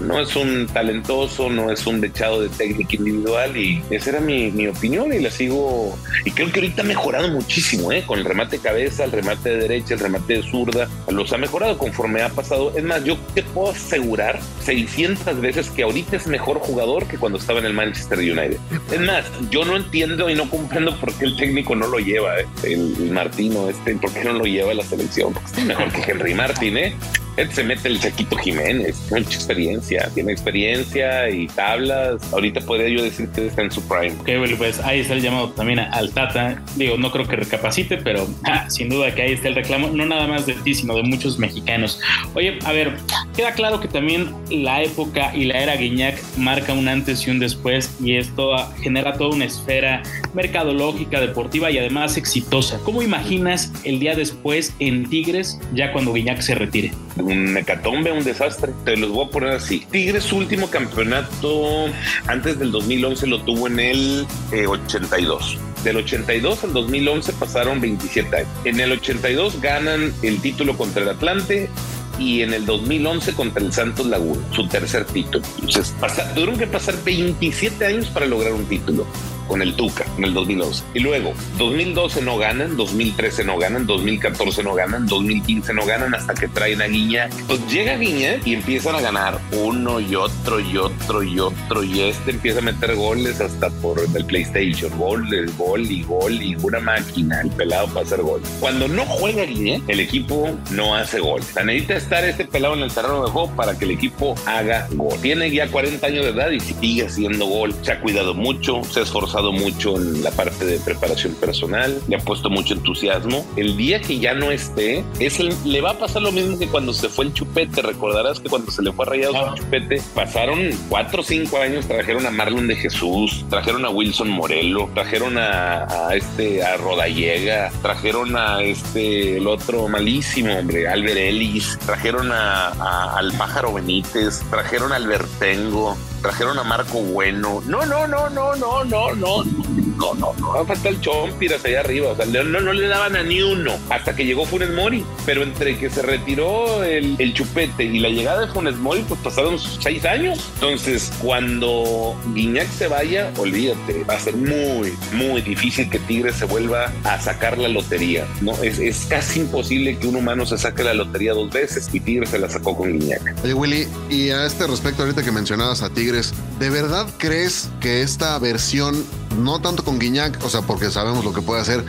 no es un talentoso, no es un dechado de técnica individual y esa era mi, mi opinión y la sigo y creo que ahorita ha mejorado muchísimo, ¿eh? con el remate de cabeza, el remate de derecha, el remate de zurda, los ha mejorado conforme ha pasado. Es más, yo te puedo asegurar 600 veces que ahorita es mejor jugador que cuando estaba en el Manchester United. Es más, yo no entiendo y no comprendo por qué el técnico no lo lleva, ¿eh? el, Martino, este, por qué no lo lleva a la selección, porque está mejor que Henry Martin, ¿eh? Él se mete el Chaquito Jiménez, tiene mucha experiencia, tiene experiencia y tablas. Ahorita podría yo decir que está en su prime. Ok, bueno, pues ahí está el llamado también al Tata. Digo, no creo que recapacite, pero ah, sin duda que ahí está el reclamo, no nada más de ti, sino de muchos mexicanos. Oye, a ver, queda claro que también la época y la era Guiñac marca un antes y un después, y esto ah, genera toda una esfera mercadológica, deportiva y además exitosa. ¿Cómo imaginas el día después en Tigres, ya cuando Guiñac se retire? un hecatombe, un desastre. Te voy a poner así. Tigres su último campeonato antes del 2011 lo tuvo en el eh, 82. Del 82 al 2011 pasaron 27 años. En el 82 ganan el título contra el Atlante y en el 2011 contra el Santos Laguna, su tercer título. Entonces, tuvieron que pasar 27 años para lograr un título con el Tuca en el 2011. Y luego, 2012 no ganan, 2013 no ganan, 2014 no ganan, 2015 no ganan hasta que traen a Guiñac. Pues llega Guiñac y empiezan a ganar uno y otro y otro y otro y este empieza a meter goles hasta por el PlayStation. Gol, el gol y gol y una máquina, el pelado para hacer gol. Cuando no juega Guiñac, el equipo no hace gol. La necesita estar este pelado en el terreno de juego para que el equipo haga gol. Tiene ya 40 años de edad y sigue haciendo gol. Se ha cuidado mucho, se ha esforzado mucho en la parte de preparación personal, le ha puesto mucho entusiasmo. El día que ya no esté, es el- le va a pasar lo mismo que cuando se fue el chupete. Recordarás que cuando se le fue a Rayados el chupete, pasaron cuatro o cinco años, trajeron a Marlon de Jesús, trajeron a Wilson Morelo, trajeron a, a este a Rodallega, trajeron a este el otro malísimo, hombre, Albert Ellis, trajeron a, a- al pájaro Benítez, trajeron al Bertengo, trajeron a Marco Bueno. No, no, no, no, no, no, no. No, no, no, va a faltar el Chompiras allá arriba. O sea, no, no le daban a ni uno hasta que llegó Funes Mori. Pero entre que se retiró el, el chupete y la llegada de Funes Mori, pues pasaron seis años. Entonces, cuando Guiñac se vaya, olvídate, va a ser muy, muy difícil que Tigres se vuelva a sacar la lotería. No, es, es casi imposible que un humano se saque la lotería dos veces y Tigres se la sacó con Guiñac. Oye, Willy, y a este respecto, ahorita que mencionabas a Tigres, ¿de verdad crees que esta versión, no tanto con Guiñac, o sea, porque sabemos lo que puede hacer,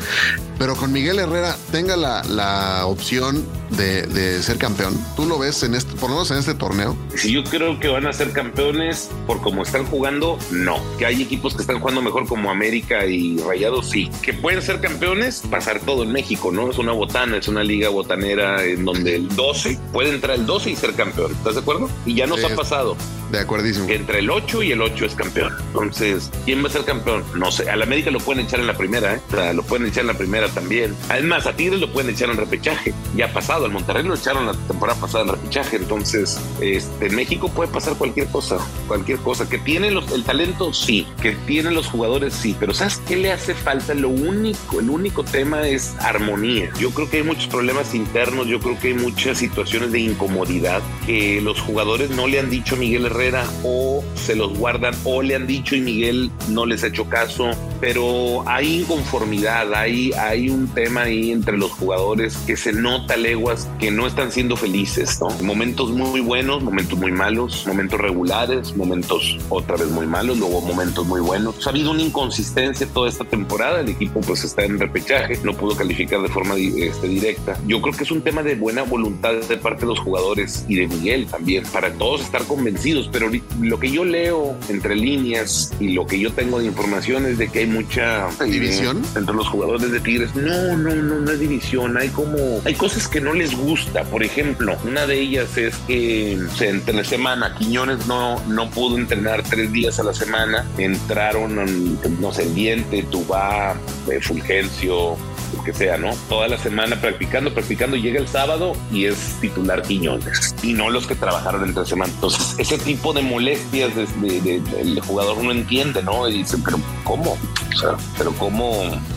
pero con Miguel Herrera tenga la, la opción de, de ser campeón? ¿Tú lo ves en este, por lo menos en este torneo? Si yo creo que van a ser campeones por cómo están jugando, no. Que hay equipos que están jugando mejor como América y Rayados, sí. Que pueden ser campeones, pasar todo en México, ¿no? Es una botana, es una liga botanera en donde el 12 puede entrar el 12 y ser campeón. ¿Estás de acuerdo? Y ya nos Sí. ha pasado De acuerdísimo. que entre el 8 y el 8 es campeón. Entonces, ¿quién va a ser campeón? No sé. Al América lo pueden echar en la primera, ¿eh? O sea, lo pueden echar en la primera también. Además, a Tigres lo pueden echar en repechaje. Ya ha pasado. Pasado. Al Monterrey lo echaron la temporada pasada en repechaje. Entonces, este, en México puede pasar cualquier cosa, cualquier cosa. Que tiene los, el talento, sí. Que tienen los jugadores, sí. Pero ¿sabes qué le hace falta? Lo único, el único tema es armonía. Yo creo que hay muchos problemas internos. Yo creo que hay muchas situaciones de incomodidad que los jugadores no le han dicho a Miguel Herrera o se los guardan o le han dicho y Miguel no les ha hecho caso. Pero hay inconformidad, hay, hay un tema ahí entre los jugadores que se nota leguas que no están siendo felices, ¿no? Momentos muy buenos, momentos muy malos, momentos regulares, momentos otra vez muy malos, luego momentos muy buenos. Ha habido una inconsistencia toda esta temporada, el equipo pues está en repechaje, no pudo calificar de forma este, directa. Yo creo que es un tema de buena voluntad de parte de los jugadores y de Miguel también, para todos estar convencidos, pero lo que yo leo entre líneas y lo que yo tengo de información es de que hay mucha división entre los jugadores de Tigres. No, no, no, no es división, hay como, hay cosas que no les gusta, por ejemplo, una de ellas es que entre la semana Quiñones no, no pudo entrenar tres días a la semana, entraron, no sé, el Diente, Tubá, eh, Fulgencio, lo que sea, ¿no? Toda la semana practicando, practicando, llega el sábado y es titular Quiñones y no los que trabajaron entre semana. Entonces, ese tipo de molestias de, el jugador no entiende, ¿no? Y dice, pero ¿cómo? O sea, pero ¿cómo,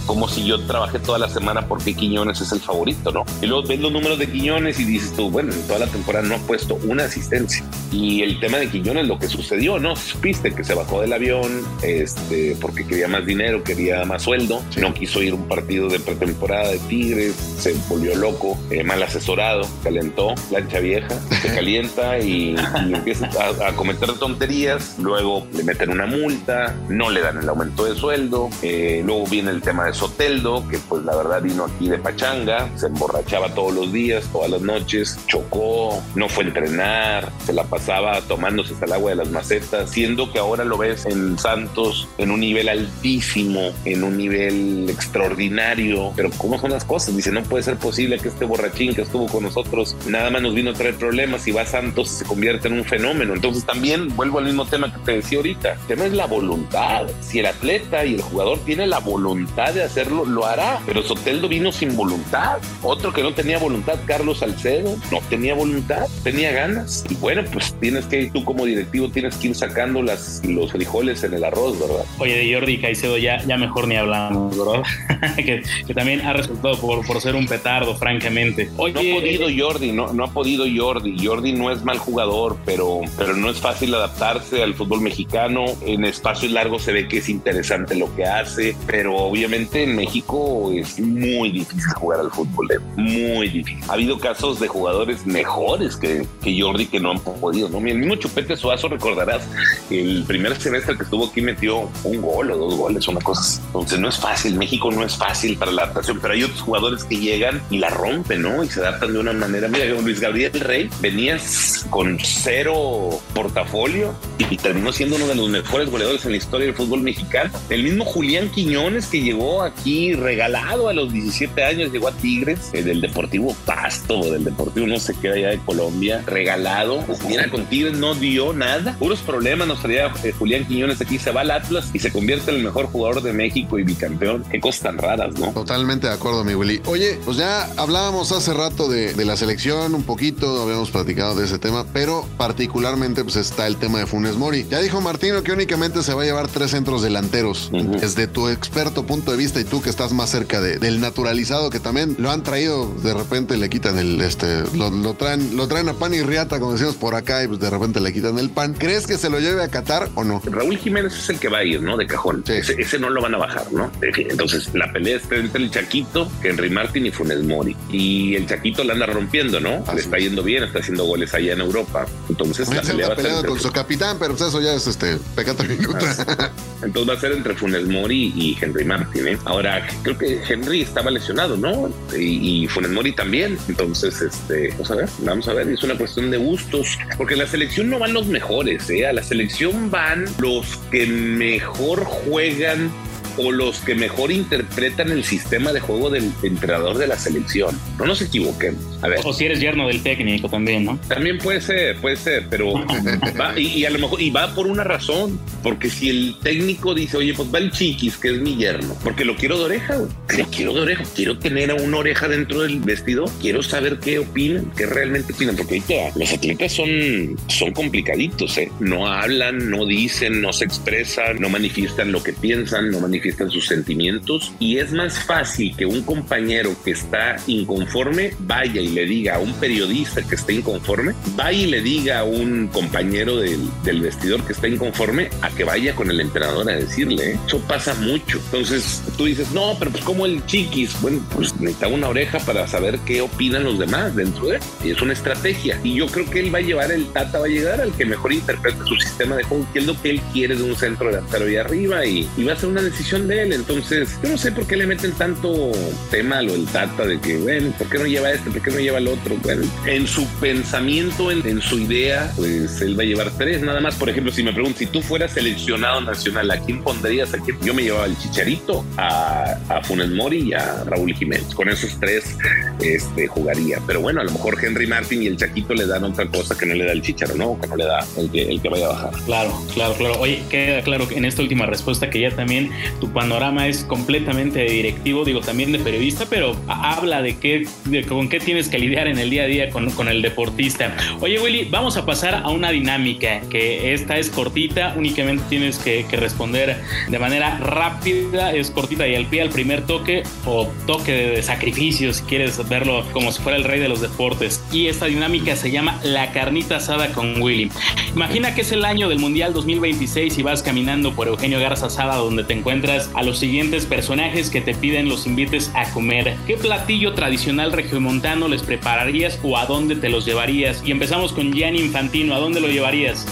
como si yo trabajé toda la semana porque Quiñones es el favorito, ¿no? Y luego ves los números de Quiñones y dices tú, bueno, en toda la temporada no ha puesto una asistencia. Y el tema de Quiñones, lo que sucedió, ¿no? Supiste que se bajó del avión este, porque quería más dinero, quería más sueldo, no quiso ir a un partido de pretemporada de Tigres, se volvió loco, eh, mal asesorado, calentó, plancha vieja, se [LAUGHS] calienta y, empieza a, cometer tonterías, luego le meten una multa, no le dan el aumento de sueldo, eh, luego viene el tema de Soteldo, que pues la verdad vino aquí de pachanga, se emborrachaba todos los días, todas las noches, chocó, no fue a entrenar, se la pasaba tomándose hasta el agua de las macetas, siendo que ahora lo ves en Santos en un nivel altísimo, en un nivel extraordinario, pero ¿cómo son las cosas? Dice, no puede ser posible que este borrachín que estuvo con nosotros nada más nos vino a traer problemas y va a Santos y se convierte en un fenómeno. Entonces también vuelvo al mismo tema que te decía ahorita, el tema es la voluntad. Si el atleta y el jugador tiene la voluntad de hacerlo, lo hará. Pero Soteldo vino sin voluntad. Otro que no tenía voluntad, Carlos Salcedo, no tenía voluntad, tenía ganas. Y bueno, pues tienes que, tú como directivo, tienes que ir sacando las, los frijoles en el arroz, ¿verdad? Oye, de Jordi Caicedo ya, ya mejor ni hablamos, ¿verdad? [LAUGHS] que, que, también ha resultado por, por ser un petardo, francamente. no ha podido eh, Jordi, no, no ha podido Jordi. Jordi no es mal jugador, pero, pero no es fácil adaptarse al fútbol mexicano. En espacios largos se ve que es interesante lo que hace, pero obviamente en México es muy difícil jugar al fútbol, eh, muy difícil. Ha habido casos de jugadores mejores que, Jordi que no han podido, ¿no? El mismo Chupete Suazo, recordarás, el primer semestre que estuvo aquí metió un gol o dos goles, una cosa. Entonces no es fácil, México no es fácil para la adaptación, pero hay otros jugadores que llegan y la rompen, ¿no? Y se adaptan de una manera. Mira, Luis Gabriel Rey venías con cero portafolio y terminó siendo uno de los mejores goleadores en la historia del fútbol mexicano. El mismo Julián Quiñones que llegó aquí regalado a los 17 años, llegó a Tigres, eh, del Deportivo Pasto, del Deportivo no sé qué allá de Colombia, regalado. Mira, con Tigres no dio nada. Puros problemas nos traía eh, Julián Quiñones aquí, se va al Atlas y se convierte en el mejor jugador de México y bicampeón. Qué cosas tan raras, ¿no? Totalmente de acuerdo, mi Willy. Oye, pues ya hablábamos hace rato de, de la selección un poquito, habíamos platicado de ese tema, pero particularmente pues está el tema de Funes Mori. Ya dijo Martino que únicamente se va a llevar tres centros delanteros. Desde tu experto punto de vista y tú que estás más cerca de, del naturalizado que también lo han traído, de repente le quitan el, este, lo, traen, lo traen a pan y riata, como decimos por acá, y pues de repente le quitan el pan. ¿Crees que se lo lleve a Qatar o no? Raúl Jiménez es el que va a ir, ¿no? De cajón. Ese, no lo van a bajar, ¿no? Entonces la pelea está entre el Chaquito, Henry Martin y Funes Mori. Y el Chaquito la anda rompiendo, ¿no? le está yendo bien, está haciendo goles allá en Europa. Entonces la pelea va a ser con su capitán, pero pues eso ya es este pecado minuta. Entonces va a ser entre Funes Mori y Henry Martin. ¿eh? Ahora creo que Henry estaba lesionado, ¿no? Y, Mori también. Entonces, este, vamos a ver, vamos a ver. Es una cuestión de gustos, porque la selección no van los mejores. ¿eh? A la selección van los que mejor juegan o los que mejor interpretan el sistema de juego del entrenador de la selección. No nos equivoquemos. A ver. O si eres yerno del técnico también, ¿no? También puede ser, puede ser, pero [LAUGHS] va, y, a lo mejor, y va por una razón, porque si el técnico dice, oye, pues va el chiquis, que es mi yerno, porque lo quiero de oreja, güey. Lo quiero de oreja, quiero tener a una oreja dentro del vestido, quiero saber qué opinan, qué realmente opinan, porque ahorita los atletas son, son complicaditos, ¿eh? No hablan, no dicen, no se expresan, no manifiestan lo que piensan, no manifiestan sus sentimientos, y es más fácil que un compañero que está inconforme vaya y le diga a un periodista que está inconforme, vaya y le diga a un compañero del, del vestidor que está inconforme a que vaya con el entrenador a decirle, ¿eh? eso pasa mucho. Entonces tú dices, no, pero pues como el chiquis, bueno, pues necesita una oreja para saber qué opinan los demás dentro de él. Y es una estrategia. Y yo creo que él va a llevar, el Tata va a llegar al que mejor interprete su sistema de juego, que es lo que él quiere de un centro delantero ahí arriba y, y va a ser una decisión de él. Entonces, yo no sé por qué le meten tanto tema a lo del Tata de que, bueno, ¿por qué no lleva este? ¿Por qué no lleva el otro? Bueno, en su pensamiento, en, su idea, pues él va a llevar tres nada más. Por ejemplo, si me preguntan, si tú fueras seleccionado nacional, ¿a quién pondrías? ¿A quién? Yo me llevaba al Chicharito, a, a Funes Mori y a Raúl Jiménez. Con esos tres este, jugaría. Pero bueno, a lo mejor Henry Martin y el Chaquito le dan otra cosa que no le da el Chicharo, ¿no? Que no le da el que, el que vaya a bajar. Claro, claro, claro. Oye, queda claro que en esta última respuesta que ya también tu panorama es completamente directivo, digo, también de periodista, pero habla de qué, de con qué tienes que lidiar en el día a día con, con el deportista. Oye, Willy, vamos a pasar a una dinámica que esta es cortita, únicamente tienes que, que responder de manera rápida, es cortita y al pie al primer toque o toque de, sacrificio, si quieres verlo como si fuera el rey de los deportes. Y esta dinámica se llama La carnita asada con Willy. Imagina que es el año del Mundial 2026 y vas caminando por Eugenio Garza Sada donde te encuentras a los siguientes personajes que te piden los invites a comer. ¿Qué platillo tradicional regiomontano les prepararías o a dónde te los llevarías? Y empezamos con Gianni Infantino, ¿a dónde lo llevarías?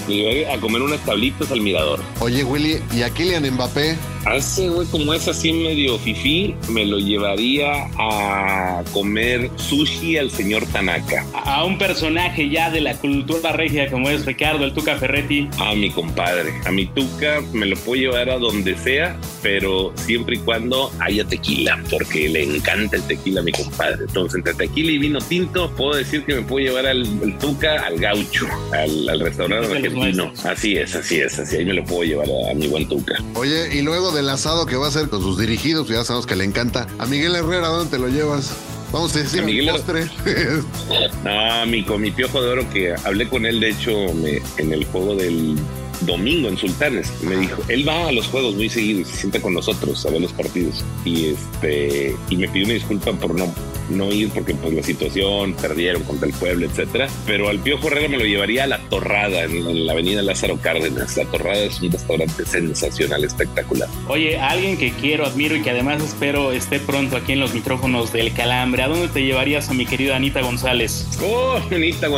a comer unas tablitas al mirador. Oye, Willy, ¿y a Kylian Mbappé? Hace, güey, como es así medio fifí, me lo llevaría a comer sushi al señor Tanaka. A un personaje ya de la cultura regia como es Ricardo, el Tuca Ferretti. A mi compadre, a mi Tuca me lo puedo llevar a donde sea, pero siempre y cuando haya tequila, porque le encanta el tequila a mi compadre. Entonces, entre tequila y vino tinto, puedo decir que me puedo llevar al, al Tuca al gaucho, al, al restaurante argentino. Así es, así es, así ahí me lo puedo llevar a, a mi buen Tuca. Oye, y luego del asado que va a hacer con sus dirigidos, ya sabemos que le encanta. A Miguel Herrera, ¿dónde te lo llevas? Vamos a decir Miguel un postre. [LAUGHS] No, mi, con mi piojo de oro que hablé con él, de hecho, me- en el juego del domingo en Sultanes, me dijo, él va a los juegos muy seguido y se sienta con nosotros a ver los partidos. Y este, y me pidió una disculpa por no, no ir porque pues la situación, perdieron contra el pueblo, etcétera. Pero al Piojo Herrera me lo llevaría a La Torrada, en, en la avenida Lázaro Cárdenas. La Torrada es un restaurante sensacional, espectacular. Oye, alguien que quiero, admiro y que además espero esté pronto aquí en los micrófonos del Calambre. ¿A dónde te llevarías a mi querida Anita González? Oh, Anita,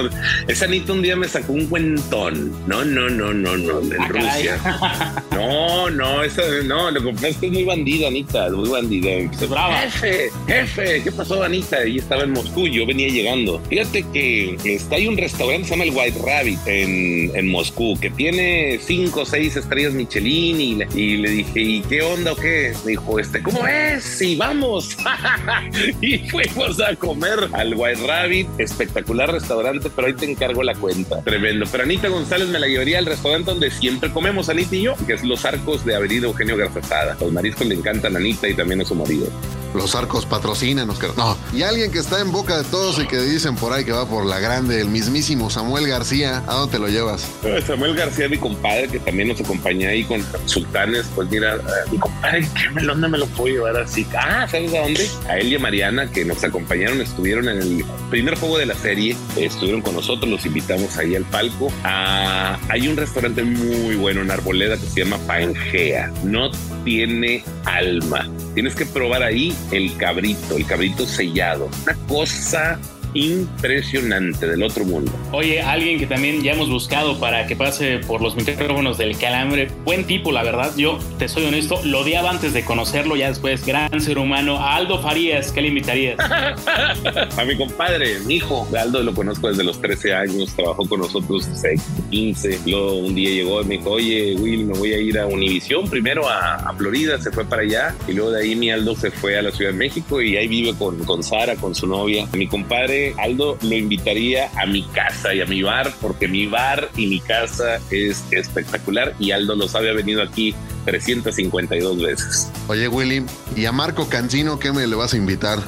esa Anita un día me sacó un cuentón. No, no, no, no, no, en Ah. Rusia. [LAUGHS] No, no, esa, no, lo que es que es muy bandida, Anita, muy bandida. Brava. Jefe, jefe, ¿qué pasó, Anita? Y estaba en Moscú, yo venía llegando. Fíjate que está, hay un restaurante que se llama el White Rabbit en, en Moscú, que tiene cinco o seis estrellas Michelin y, le- y le dije, ¿y qué onda o qué? Me dijo, este, ¿cómo es? Sí, vamos. [LAUGHS] y fuimos a comer al White Rabbit, espectacular restaurante, pero ahí te encargo la cuenta. Tremendo. Pero Anita González me la llevaría al restaurante donde siempre comemos, Anita y yo, que es Los Arcos de Avenida Eugenio Garzazada. Los mariscos le encantan a Anita y también a su marido. Los arcos patrocinan. No. Y alguien que está en boca de todos y que dicen por ahí que va por la grande, el mismísimo Samuel García. ¿A dónde lo llevas? Samuel García, mi compadre, que también nos acompaña ahí con Sultanes, pues mira, eh, mi compadre, ¿qué me, ¿dónde me lo puedo llevar así? Ah, ¿sabes a dónde? A él y a Mariana, que nos acompañaron, estuvieron en el primer juego de la serie, estuvieron con nosotros, los invitamos ahí al palco. Ah, hay un restaurante muy bueno en Arboleda que se llama Pangea. No tiene alma. Tienes que probar ahí el cabrito, el cabrito sellado. Una cosa impresionante del otro mundo. Oye, alguien que también ya hemos buscado para que pase por los micrófonos del calambre, buen tipo, la verdad. Yo te soy honesto, lo odiaba antes de conocerlo, ya después, gran ser humano. A Aldo Farías, ¿qué le invitarías? [LAUGHS] a mi compadre, mi hijo. Aldo lo conozco desde los 13 años, trabajó con nosotros desde 15. Luego un día llegó y me dijo, oye, Will, me voy a ir a Univisión, primero a, a Florida, se fue para allá. Y luego de ahí mi Aldo se fue a la Ciudad de México y ahí vive con, con Sara, con su novia. Mi compadre Aldo lo invitaría a mi casa y a mi bar, porque mi bar y mi casa es espectacular y Aldo los había venido aquí 352 veces. Oye, Willy, ¿y a Marco Cancino qué me le vas a invitar?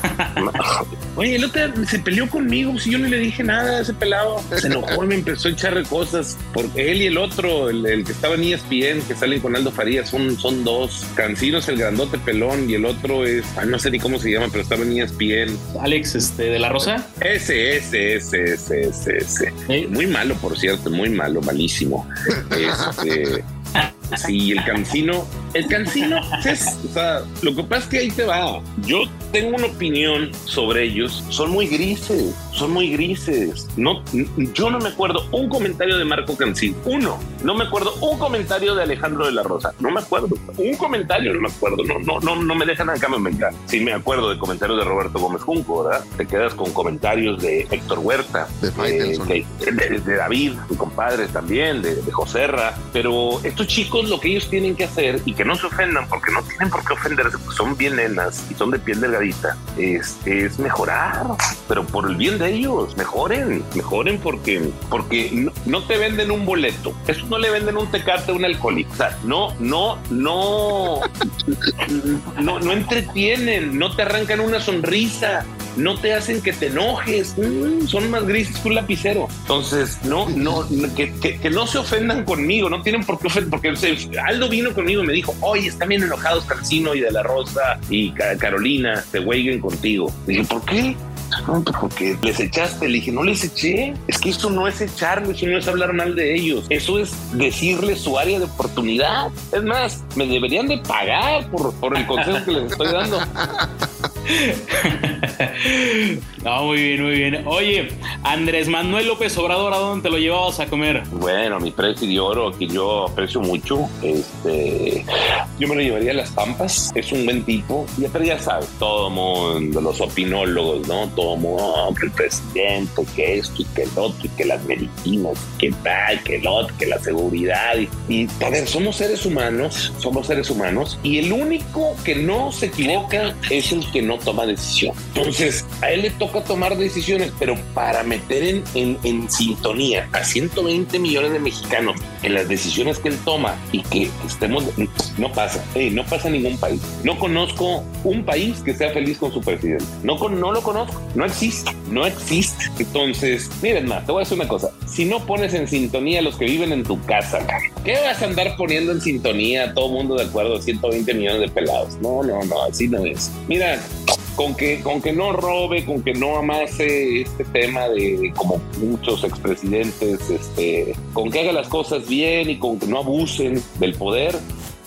[LAUGHS] Oye, el otro se peleó conmigo, si yo no le dije nada a ese pelado. Se enojó y me empezó a echarle cosas. Porque él y el otro, el, que estaba en ESPN, que salen con Aldo Farías, son, son dos. Cancino es el grandote pelón y el otro es, no sé ni cómo se llama, pero estaba en ESPN. Alex, este, de la Rosa. Ese, ese, ese, ese, ese, ese. Muy malo, por cierto, muy malo, malísimo. [LAUGHS] este. Sí, el cancino, el cancino [LAUGHS] es, o sea, lo que pasa es que ahí te va. Yo tengo una opinión sobre ellos. Son muy grises, son muy grises. No, yo no me acuerdo un comentario de Marco Cancino. Uno. No me acuerdo un comentario de Alejandro de la Rosa. No me acuerdo. Un comentario, no me acuerdo. No, no, no, no me dejan acá me. Sí me acuerdo de comentarios de Roberto Gómez Junco, ¿verdad? Te quedas con comentarios de Héctor Huerta, de, de, de, de David, mi compadre también, de, de Joserra. Pero estos chicos lo que ellos tienen que hacer y que no se ofendan porque no tienen por qué ofenderse, porque son bien nenas y son de piel delgadita, es, es mejorar, pero por el bien de ellos, mejoren, mejoren porque, porque no, no te venden un boleto, eso no le venden un tecate a un alcohólico, o sea, no, no, no, [LAUGHS] no, no entretienen, no te arrancan una sonrisa, no te hacen que te enojes, mm, son más grises que un lapicero. Entonces, no, no, que, que, que, no se ofendan conmigo, no tienen por qué ofender, porque Aldo vino conmigo y me dijo, oye, están bien enojados Cancino y De La Rosa y Carolina, se hueguen contigo. Y dije, ¿por qué? No, porque les echaste. Le dije, no les eché. Es que eso no es echarles, eso no es hablar mal de ellos. Eso es decirles su área de oportunidad. Es más, me deberían de pagar por el consejo que les estoy dando. [LAUGHS] [LAUGHS] No, muy bien, muy bien. Oye, Andrés Manuel López Obrador, ¿a dónde te lo llevabas a comer? Bueno, mi precio de oro, que yo aprecio mucho, este, yo me lo llevaría a Las Pampas, es un buen tipo, y pero ya sabes, todo mundo, los opinólogos, ¿no? Todo mundo, que el presidente, que esto y que el otro, y que las medicinas, que tal, que el otro, que la seguridad, y, y a ver, somos seres humanos, somos seres humanos, y el único que no se equivoca es el que no toma decisión. Entonces, a él le toca tomar decisiones, pero para meter en, en, en, sintonía a 120 millones de mexicanos en las decisiones que él toma y que estemos, no pasa, hey, no pasa en ningún país. No conozco un país que sea feliz con su presidente. No, no lo conozco, no existe, no existe. Entonces, miren más, te voy a decir una cosa. Si no pones en sintonía a los que viven en tu casa, ¿qué vas a andar poniendo en sintonía a todo mundo de acuerdo 120 millones de pelados? No, no, no, así no es. Mira, con que, con que no robe, con que no amase este tema de como muchos expresidentes, este, con que haga las cosas bien y con que no abusen del poder.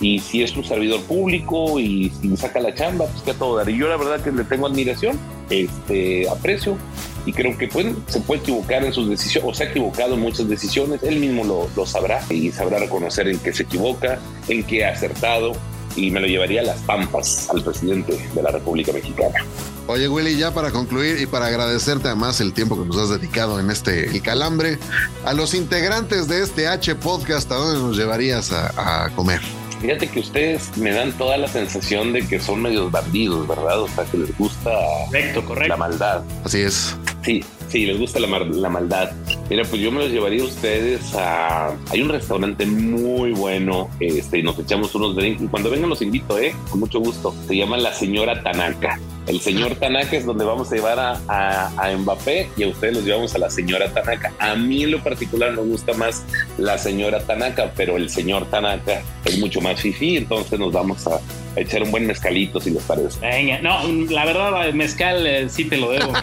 Y si es un servidor público y si saca la chamba, pues que a todo dar. Y yo la verdad que le tengo admiración, este, aprecio y creo que pues, se puede equivocar en sus decisiones o se ha equivocado en muchas decisiones. Él mismo lo, lo sabrá y sabrá reconocer en qué se equivoca, en qué ha acertado y me lo llevaría a las pampas al presidente de la República Mexicana. Oye, Willy, ya para concluir y para agradecerte además el tiempo que nos has dedicado en este El Calambre, a los integrantes de este H Podcast, ¿a dónde nos llevarías a, a comer? Fíjate que ustedes me dan toda la sensación de que son medios bandidos, ¿verdad? O sea, que les gusta correcto, correcto. la maldad. Así es. Sí, sí, les gusta la, la, maldad. Mira, pues yo me los llevaría a ustedes a... Hay un restaurante muy bueno, este, y nos echamos unos drinks. Y cuando vengan los invito, ¿eh? Con mucho gusto. Se llama La Señora Tanaka. El señor Tanaka es donde vamos a llevar a, a, a, Mbappé y a ustedes los llevamos a la señora Tanaka. A mí en lo particular me gusta más la señora Tanaka, pero el señor Tanaka es mucho más fifí, entonces nos vamos a echar un buen mezcalito si les parece. Venga, no, la verdad, el mezcal eh, sí te lo debo. [LAUGHS]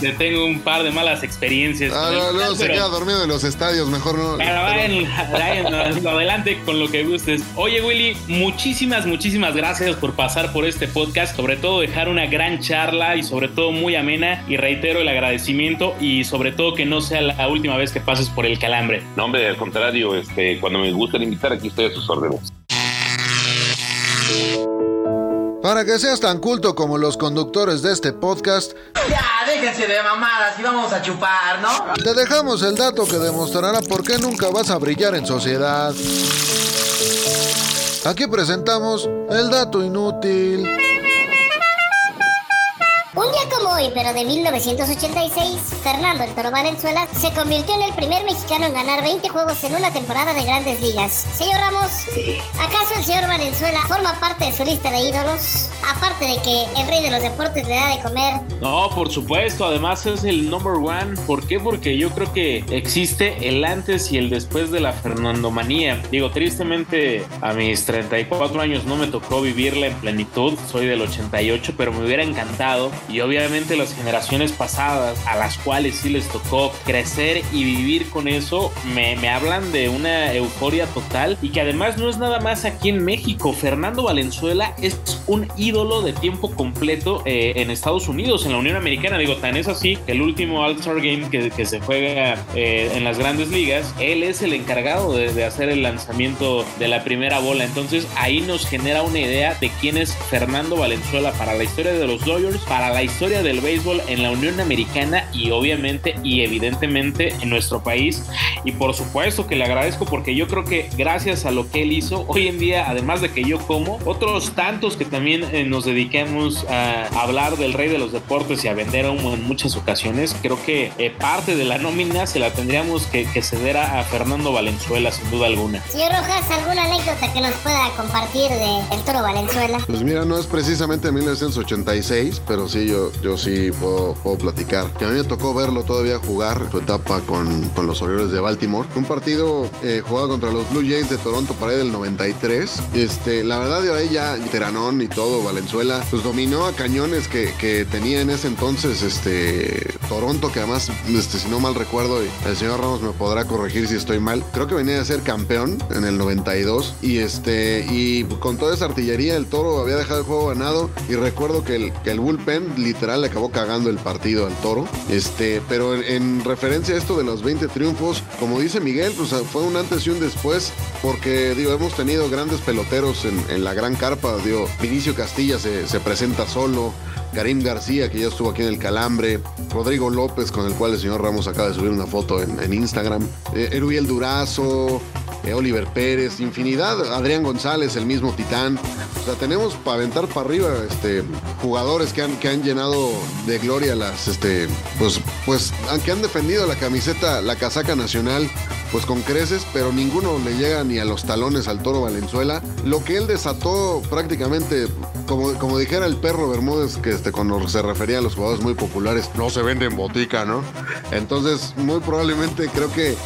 Te tengo un par de malas experiencias. Ah, no, no, no, se queda dormido en los estadios, mejor no. Pero vayan, vayan, [LAUGHS] adelante con lo que gustes. Oye, Willy, muchísimas, muchísimas gracias por pasar por este podcast. sobre todo dejar una gran charla y sobre todo muy amena y reitero el agradecimiento y sobre todo que no sea la última vez que pases por el calambre. No, hombre, al contrario, este, cuando me gusta invitar, aquí estoy a sus órdenes. Para que seas tan culto como los conductores de este podcast, Ya, déjense de mamadas y vamos a chupar, ¿no? te dejamos el dato que demostrará por qué nunca vas a brillar en sociedad. Aquí presentamos el dato inútil. Un día como hoy, pero de 1986, Fernando el Toro Valenzuela se convirtió en el primer mexicano en ganar 20 juegos en una temporada de grandes ligas. Señor Ramos, ¿acaso el señor Valenzuela forma parte de su lista de ídolos? Aparte de que el rey de los deportes le da de comer. No, por supuesto, además es el number one. ¿Por qué? Porque yo creo que existe el antes y el después de la Fernandomanía. Digo, tristemente a mis 34 años no me tocó vivirla en plenitud, soy del 88, pero me hubiera encantado. Y obviamente las generaciones pasadas, a las cuales sí les tocó crecer y vivir con eso, me, me hablan de una euforia total y que además no es nada más aquí en México. Fernando Valenzuela es un ídolo de tiempo completo eh, en Estados Unidos, en la Unión Americana. Digo, tan es así el último All-Star Game que, que se juega eh, en las grandes ligas, él es el encargado de, de hacer el lanzamiento de la primera bola. Entonces ahí nos genera una idea de quién es Fernando Valenzuela para la historia de los Dodgers, para la historia del béisbol en la Unión Americana y obviamente y evidentemente en nuestro país. Y por supuesto que le agradezco porque yo creo que gracias a lo que él hizo, hoy en día, además de que yo como, otros tantos que también eh, nos dediquemos a hablar del rey de los deportes y a vender humo en muchas ocasiones, creo que eh, parte de la nómina se la tendríamos que, que ceder a, a Fernando Valenzuela, sin duda alguna. Señor Rojas, ¿alguna anécdota que nos pueda compartir de el Toro Valenzuela? Pues mira, no es precisamente 1986, pero sí, yo, yo sí puedo, platicar. Que a mí me tocó verlo todavía jugar su etapa con, con los Orioles de Baltimore. Un partido eh, jugado contra los Blue Jays de Toronto para del 93. Este, la verdad, de ahí ya Teranón y todo, Valenzuela, pues dominó a cañones que, que tenía en ese entonces este, Toronto, que además, este, si no mal recuerdo, el señor Ramos me podrá corregir si estoy mal, creo que venía a ser campeón en el 92. Y este, y con toda esa artillería, el toro había dejado el juego ganado. Y recuerdo que el, que el bullpen literal le acabó cagando el partido al toro. Este, pero en, en referencia a esto de los 20 triunfos, como dice Miguel, pues fue un antes y un después, porque digo, hemos tenido grandes peloteros en, la gran carpa. Digo, Vinicio Castilla se, se presenta solo. Karim García, que ya estuvo aquí en el Calambre, Rodrigo López, con el cual el señor Ramos acaba de subir una foto en, en Instagram, eh, Erubiel Durazo, eh, Oliver Pérez, infinidad, Adrián González, el mismo Titán. O sea, tenemos para aventar para arriba este, jugadores que han, que han llenado de gloria las, este, pues, pues, que han defendido la camiseta, la casaca nacional pues con creces, pero ninguno le llega ni a los talones al toro Valenzuela. Lo que él desató prácticamente, como, como dijera el perro Bermúdez, que este, cuando se refería a los jugadores muy populares, no se vende en botica, ¿no? Entonces, muy probablemente creo que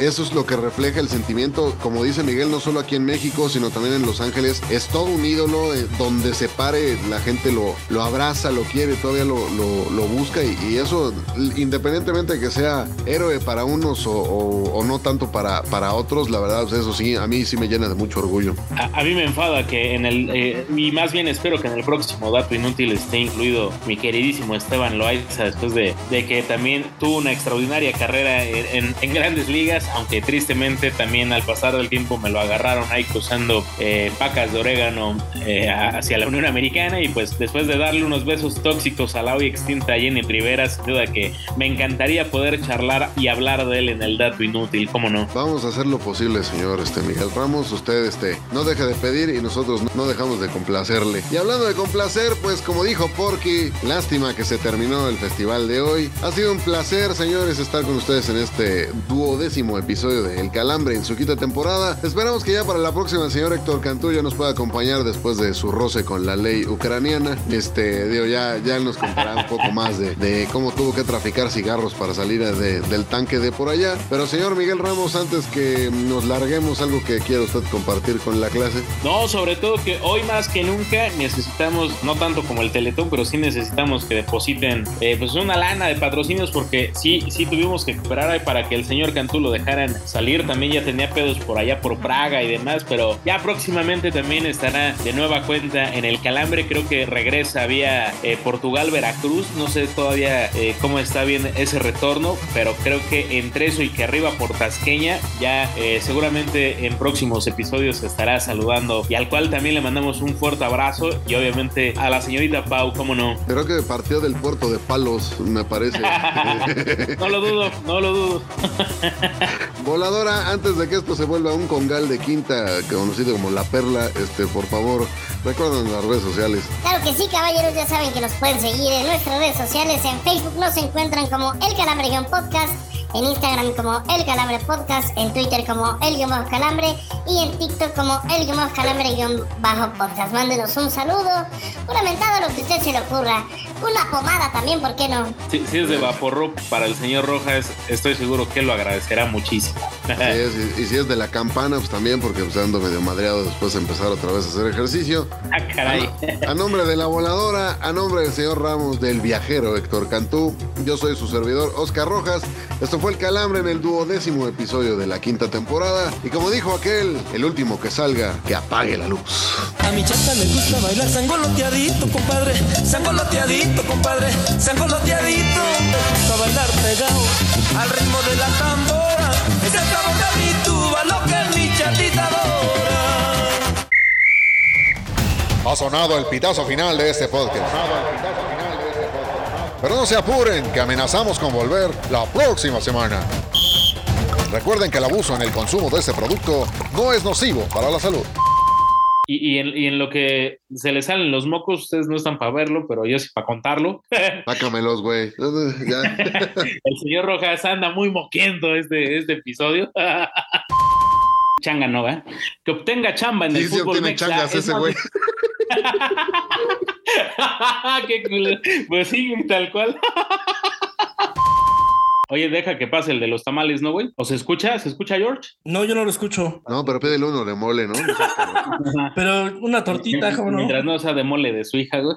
eso es lo que refleja el sentimiento, como dice Miguel, no solo aquí en México, sino también en Los Ángeles. Es todo un ídolo, eh, donde se pare, la gente lo, lo abraza, lo quiere, todavía lo, lo, busca y, eso, independientemente de que sea héroe para unos o, no tanto para, para otros, la verdad, eso sí, a mí sí me llena de mucho orgullo. A, mí me enfada que en el, eh, y más bien espero que en el próximo dato inútil esté incluido mi queridísimo Esteban Loaiza, después de, de que también tuvo una extraordinaria carrera en, en grandes ligas aunque tristemente también al pasar del tiempo me lo agarraron ahí cruzando eh, pacas de orégano eh, hacia la Unión Americana y pues después de darle unos besos tóxicos a la hoy extinta Jenny Rivera, sin duda que me encantaría poder charlar y hablar de él en el dato inútil, ¿cómo no? Vamos a hacer lo posible, señor este Miguel Ramos, usted este, no deje de pedir y nosotros no dejamos de complacerle. Y hablando de complacer, pues como dijo Porky, lástima que se terminó el festival de hoy. Ha sido un placer, señores, estar con ustedes en este duodécimo episodio de El Calambre en su quinta temporada. Esperamos que ya para la próxima el señor Héctor Cantú ya nos pueda acompañar después de su roce con la ley ucraniana. Este, digo, ya, ya nos contará un poco más de, cómo tuvo que traficar cigarros para salir de, del tanque de por allá. Pero señor Miguel Ramos, antes que nos larguemos, algo que quiera usted compartir con la clase. No, sobre todo que hoy más que nunca necesitamos, no tanto como el Teletón, pero sí necesitamos que depositen eh, pues una lana de patrocinios porque sí, sí tuvimos que esperar para que el señor Cantú lo dejara dejaran salir. También ya tenía pedos por allá por Praga y demás, pero ya próximamente también estará de nueva cuenta en el Calambre. Creo que regresa vía eh, Portugal, Veracruz. No sé todavía eh, cómo está bien ese retorno, pero creo que entre eso y que arriba por Tasqueña, ya eh, seguramente en próximos episodios estará saludando y al cual también le mandamos un fuerte abrazo y obviamente a la señorita Pau, cómo no. Creo que partió del puerto de Palos, me parece. [LAUGHS] no lo dudo, no lo dudo. [LAUGHS] Voladora, antes de que esto se vuelva un congal de quinta, conocido como La Perla, este, por favor, recuerden las redes sociales. Claro que sí, caballeros, ya saben que nos pueden seguir en nuestras redes sociales. En Facebook nos encuentran como El Calambre Podcast en Instagram como El Calambre Podcast, en Twitter como El Guión Bajo Calambre y en TikTok como El Guión Bajo Calambre Guión Bajo Podcast. Mándenos un saludo, una mentada, lo que a usted se le ocurra. Una pomada también, ¿por qué no? Si, es de Vaporro para el señor Rojas, estoy seguro que lo agradecerá muchísimo. y, si es de la campana, pues también, porque pues, ando medio madreado después de empezar otra vez a hacer ejercicio. Ah, caray. A, a nombre de la voladora, a nombre del señor Ramos, del viajero Héctor Cantú, yo soy su servidor Oscar Rojas. Esto fue el calambre en el duodécimo episodio de la quinta temporada. Y como dijo aquel, el último que salga, que apague la luz. A mi chata le gusta bailar sangoloteadito, compadre. Sangoloteadito, compadre. Sangoloteadito. Me gusta bailar pegado al ritmo de la tambora. Ese sabor de mi tuba, lo que mi chatita adora. Ha sonado el pitazo final de este podcast. Pero no se apuren, que amenazamos con volver la próxima semana. Recuerden que el abuso en el consumo de este producto no es nocivo para la salud. Y, en, lo que se les salen los mocos, ustedes no están para verlo, pero yo sí para contarlo. [LAUGHS] Sácamelos, güey. [LAUGHS] el señor Rojas anda muy moquiendo este, este episodio. [LAUGHS] Changa no, ¿eh? Que obtenga chamba en el fútbol. tiene changas ese güey. [LAUGHS] Qué culo. Pues sí, tal cual. [LAUGHS] Oye, deja que pase el de los tamales, ¿no, güey? ¿O se escucha? ¿Se escucha, George? No, yo no lo escucho. No, pero pídele uno de mole, ¿no? [LAUGHS] pero una tortita, ¿cómo no? Mientras no sea de mole de su hija, güey.